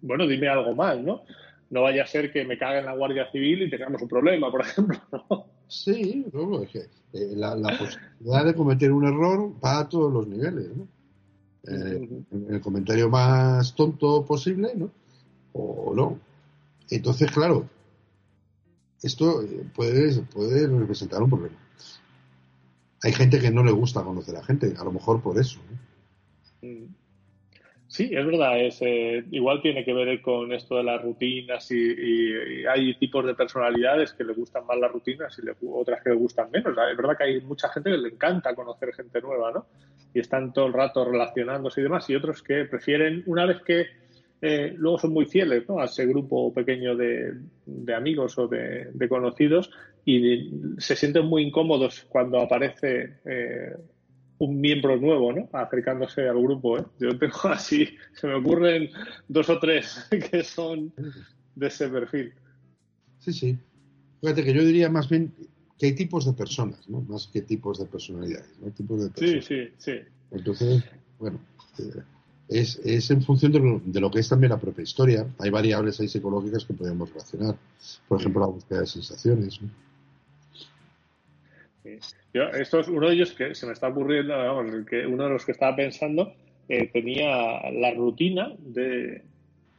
bueno, dime algo más, ¿no? No vaya a ser que me cague en la Guardia Civil y tengamos un problema, por ejemplo, ¿no? Sí, es que eh, la, posibilidad de cometer un error va a todos los niveles, ¿no? Eh, el comentario más tonto posible, ¿no? O no. Entonces, claro, esto eh, puede, puede representar un problema. Hay gente que no le gusta conocer a gente, a lo mejor por eso. Mm. Sí, es verdad. Es, eh, igual tiene que ver con esto de las rutinas y, hay tipos de personalidades que le gustan más las rutinas y otras que le gustan menos. Es verdad que hay mucha gente que le encanta conocer gente nueva, ¿no? Y están todo el rato relacionándose y demás. Y otros que prefieren, una vez que eh, luego son muy fieles ¿no? a ese grupo pequeño de, amigos o de, conocidos y se sienten muy incómodos cuando aparece eh, un miembro nuevo, ¿no? Acercándose al grupo, ¿eh? Yo tengo así, se me ocurren dos o tres que son de ese perfil. Sí, sí. Fíjate que yo diría más bien que hay tipos de personas, ¿no? Más que tipos de personalidades, ¿no? Tipos de Sí, sí, sí. Entonces, bueno, eh, es, es, en función de lo, de lo, que es también la propia historia. Hay variables ahí psicológicas que podemos relacionar. Por ejemplo, la búsqueda de sensaciones, ¿no? Esto es uno de ellos que se me está ocurriendo, que uno de los que estaba pensando eh, tenía la rutina de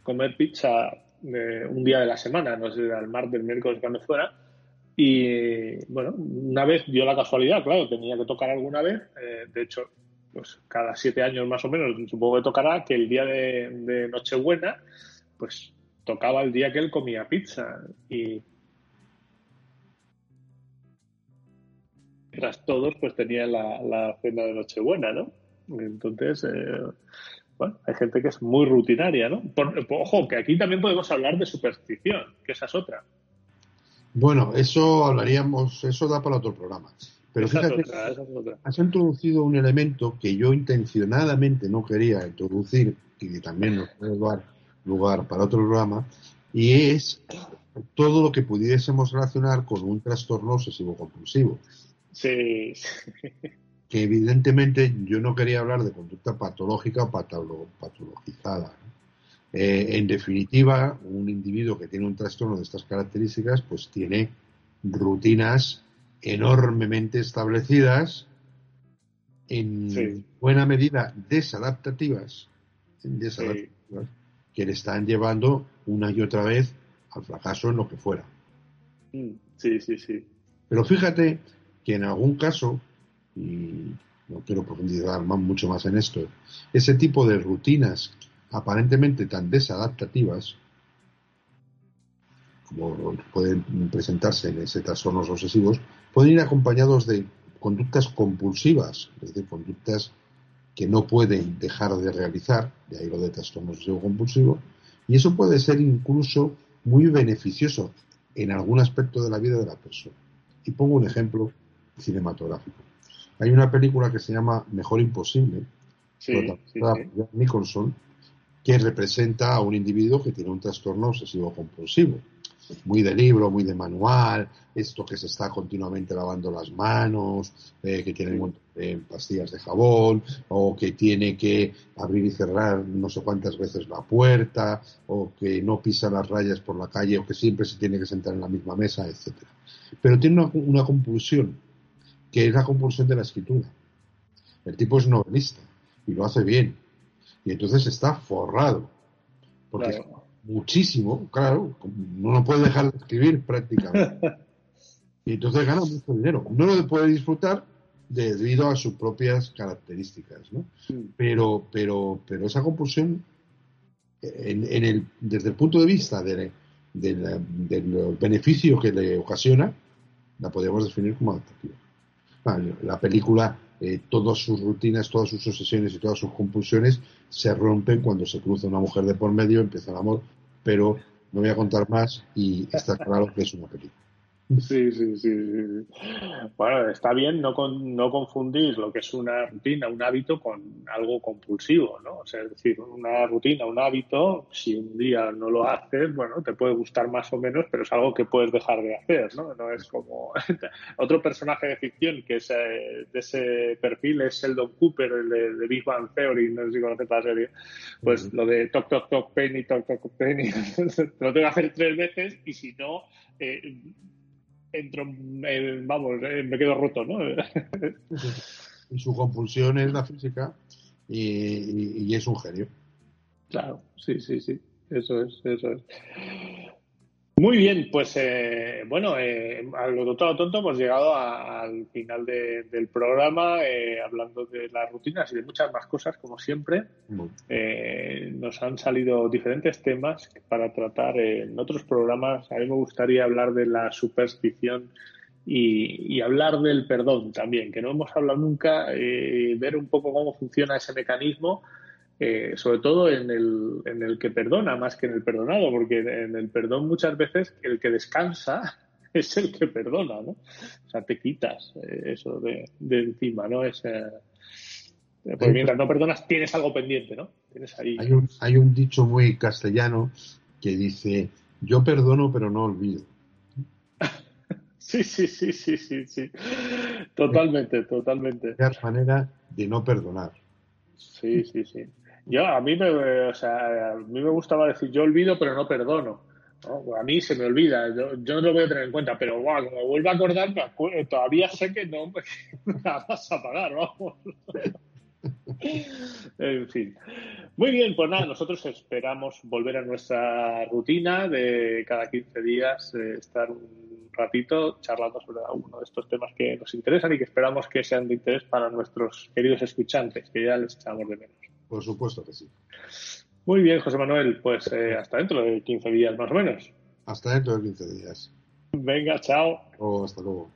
comer pizza de un día de la semana, no sé, el martes, el miércoles, cuando fuera. Y bueno, una vez dio la casualidad, claro, tenía que tocar alguna vez. Eh, de hecho, pues cada siete años más o menos, supongo que tocará que el día de, de Nochebuena, pues tocaba el día que él comía pizza. Y tras todos pues tenían la, cena de Nochebuena, ¿no? Entonces, eh, bueno, hay gente que es muy rutinaria, ¿no? ojo, que aquí también podemos hablar de superstición, que esa es otra. Bueno, eso hablaríamos, eso da para otro programa. Pero fíjate, has introducido un elemento que yo intencionadamente no quería introducir y que también nos puede dar lugar para otro programa, y es todo lo que pudiésemos relacionar con un trastorno obsesivo compulsivo. Sí. Que evidentemente yo no quería hablar de conducta patológica o patologizada. Eh, en definitiva, un individuo que tiene un trastorno de estas características, pues tiene rutinas enormemente establecidas, en buena medida desadaptativas, desadaptativas que le están llevando una y otra vez al fracaso en lo que fuera. Mm, sí, sí, sí. Pero fíjate que en algún caso, y no quiero profundizar mucho más en esto, ese tipo de rutinas aparentemente tan desadaptativas, como pueden presentarse en ese trastornos obsesivos, pueden ir acompañados de conductas compulsivas, es decir, conductas que no pueden dejar de realizar, de ahí lo de trastorno obsesivo compulsivo, y eso puede ser incluso muy beneficioso en algún aspecto de la vida de la persona. Y pongo un ejemplo cinematográfico. Hay una película que se llama Mejor Imposible, sí, Nicholson, que representa a un individuo que tiene un trastorno obsesivo compulsivo. Muy de libro, muy de manual, esto que se está continuamente lavando las manos, eh, que tiene un pastillas de jabón, o que tiene que abrir y cerrar no sé cuántas veces la puerta, o que no pisa las rayas por la calle, o que siempre se tiene que sentar en la misma mesa, etcétera. Pero tiene una, una compulsión que es la compulsión de la escritura. El tipo es novelista y lo hace bien. Y entonces está forrado. Porque muchísimo, claro, no lo puede dejar de escribir prácticamente. y entonces gana mucho dinero. No lo puede disfrutar debido a sus propias características, ¿no? Pero, pero, pero esa compulsión, en, el, desde el punto de vista del beneficio que le ocasiona, la podemos definir como adaptativa la película, eh, todas sus rutinas, todas sus obsesiones y todas sus compulsiones se rompen cuando se cruza una mujer de por medio, empieza el amor, pero no voy a contar más y está claro que es una película. Sí, sí, sí, Bueno, está bien no, con, no confundir lo que es una rutina, un hábito con algo compulsivo, ¿no? O sea, es decir, una rutina, un hábito, si un día no lo haces, bueno, te puede gustar más o menos, pero es algo que puedes dejar de hacer, ¿no? No es como otro personaje de ficción que es eh, de ese perfil es Sheldon Cooper, el de, Big Bang Theory, no sé si conoces la serie, pues lo de toc, toc, toc, penny, toc, toc, penny, lo tengo que hacer tres veces y si no... Eh, entro, vamos, eh, me quedo roto, ¿no? y su compulsión es la física y, es un genio. Claro, sí, sí, sí, eso es, eso es. Muy bien, pues eh, bueno, eh, a lo tonto, tonto hemos llegado al final del programa eh, hablando de las rutinas y de muchas más cosas, como siempre. Eh, nos han salido diferentes temas para tratar en otros programas. A mí me gustaría hablar de la superstición y, y hablar del perdón también, que no hemos hablado nunca, ver un poco cómo funciona ese mecanismo eh, sobre todo en el, en el que perdona más que en el perdonado, porque en el perdón muchas veces el que descansa es el que perdona, ¿no? O sea, te quitas eh, eso de, encima, ¿no? Es, eh, porque mientras no perdonas tienes algo pendiente, ¿no? Tienes ahí... Hay un, hay un dicho muy castellano que dice, yo perdono pero no olvido. sí, sí, sí, sí, sí, sí. Totalmente, totalmente. Es manera de no perdonar. Sí, sí, sí. Yo, a mí me, o sea, a mí me gustaba decir, yo olvido, pero no perdono. A mí se me olvida, yo, no lo voy a tener en cuenta, pero wow, como vuelvo a acordar, todavía sé que no me vas a pagar, vamos. en fin. Muy bien, pues nada, nosotros esperamos volver a nuestra rutina de cada 15 días, eh, estar un ratito charlando sobre alguno de estos temas que nos interesan y que esperamos que sean de interés para nuestros queridos escuchantes, que ya les echamos de menos. Por supuesto que sí. Muy bien, José Manuel. Pues eh, hasta dentro de 15 días más o menos. Hasta dentro de 15 días. Venga, chao. Oh, hasta luego.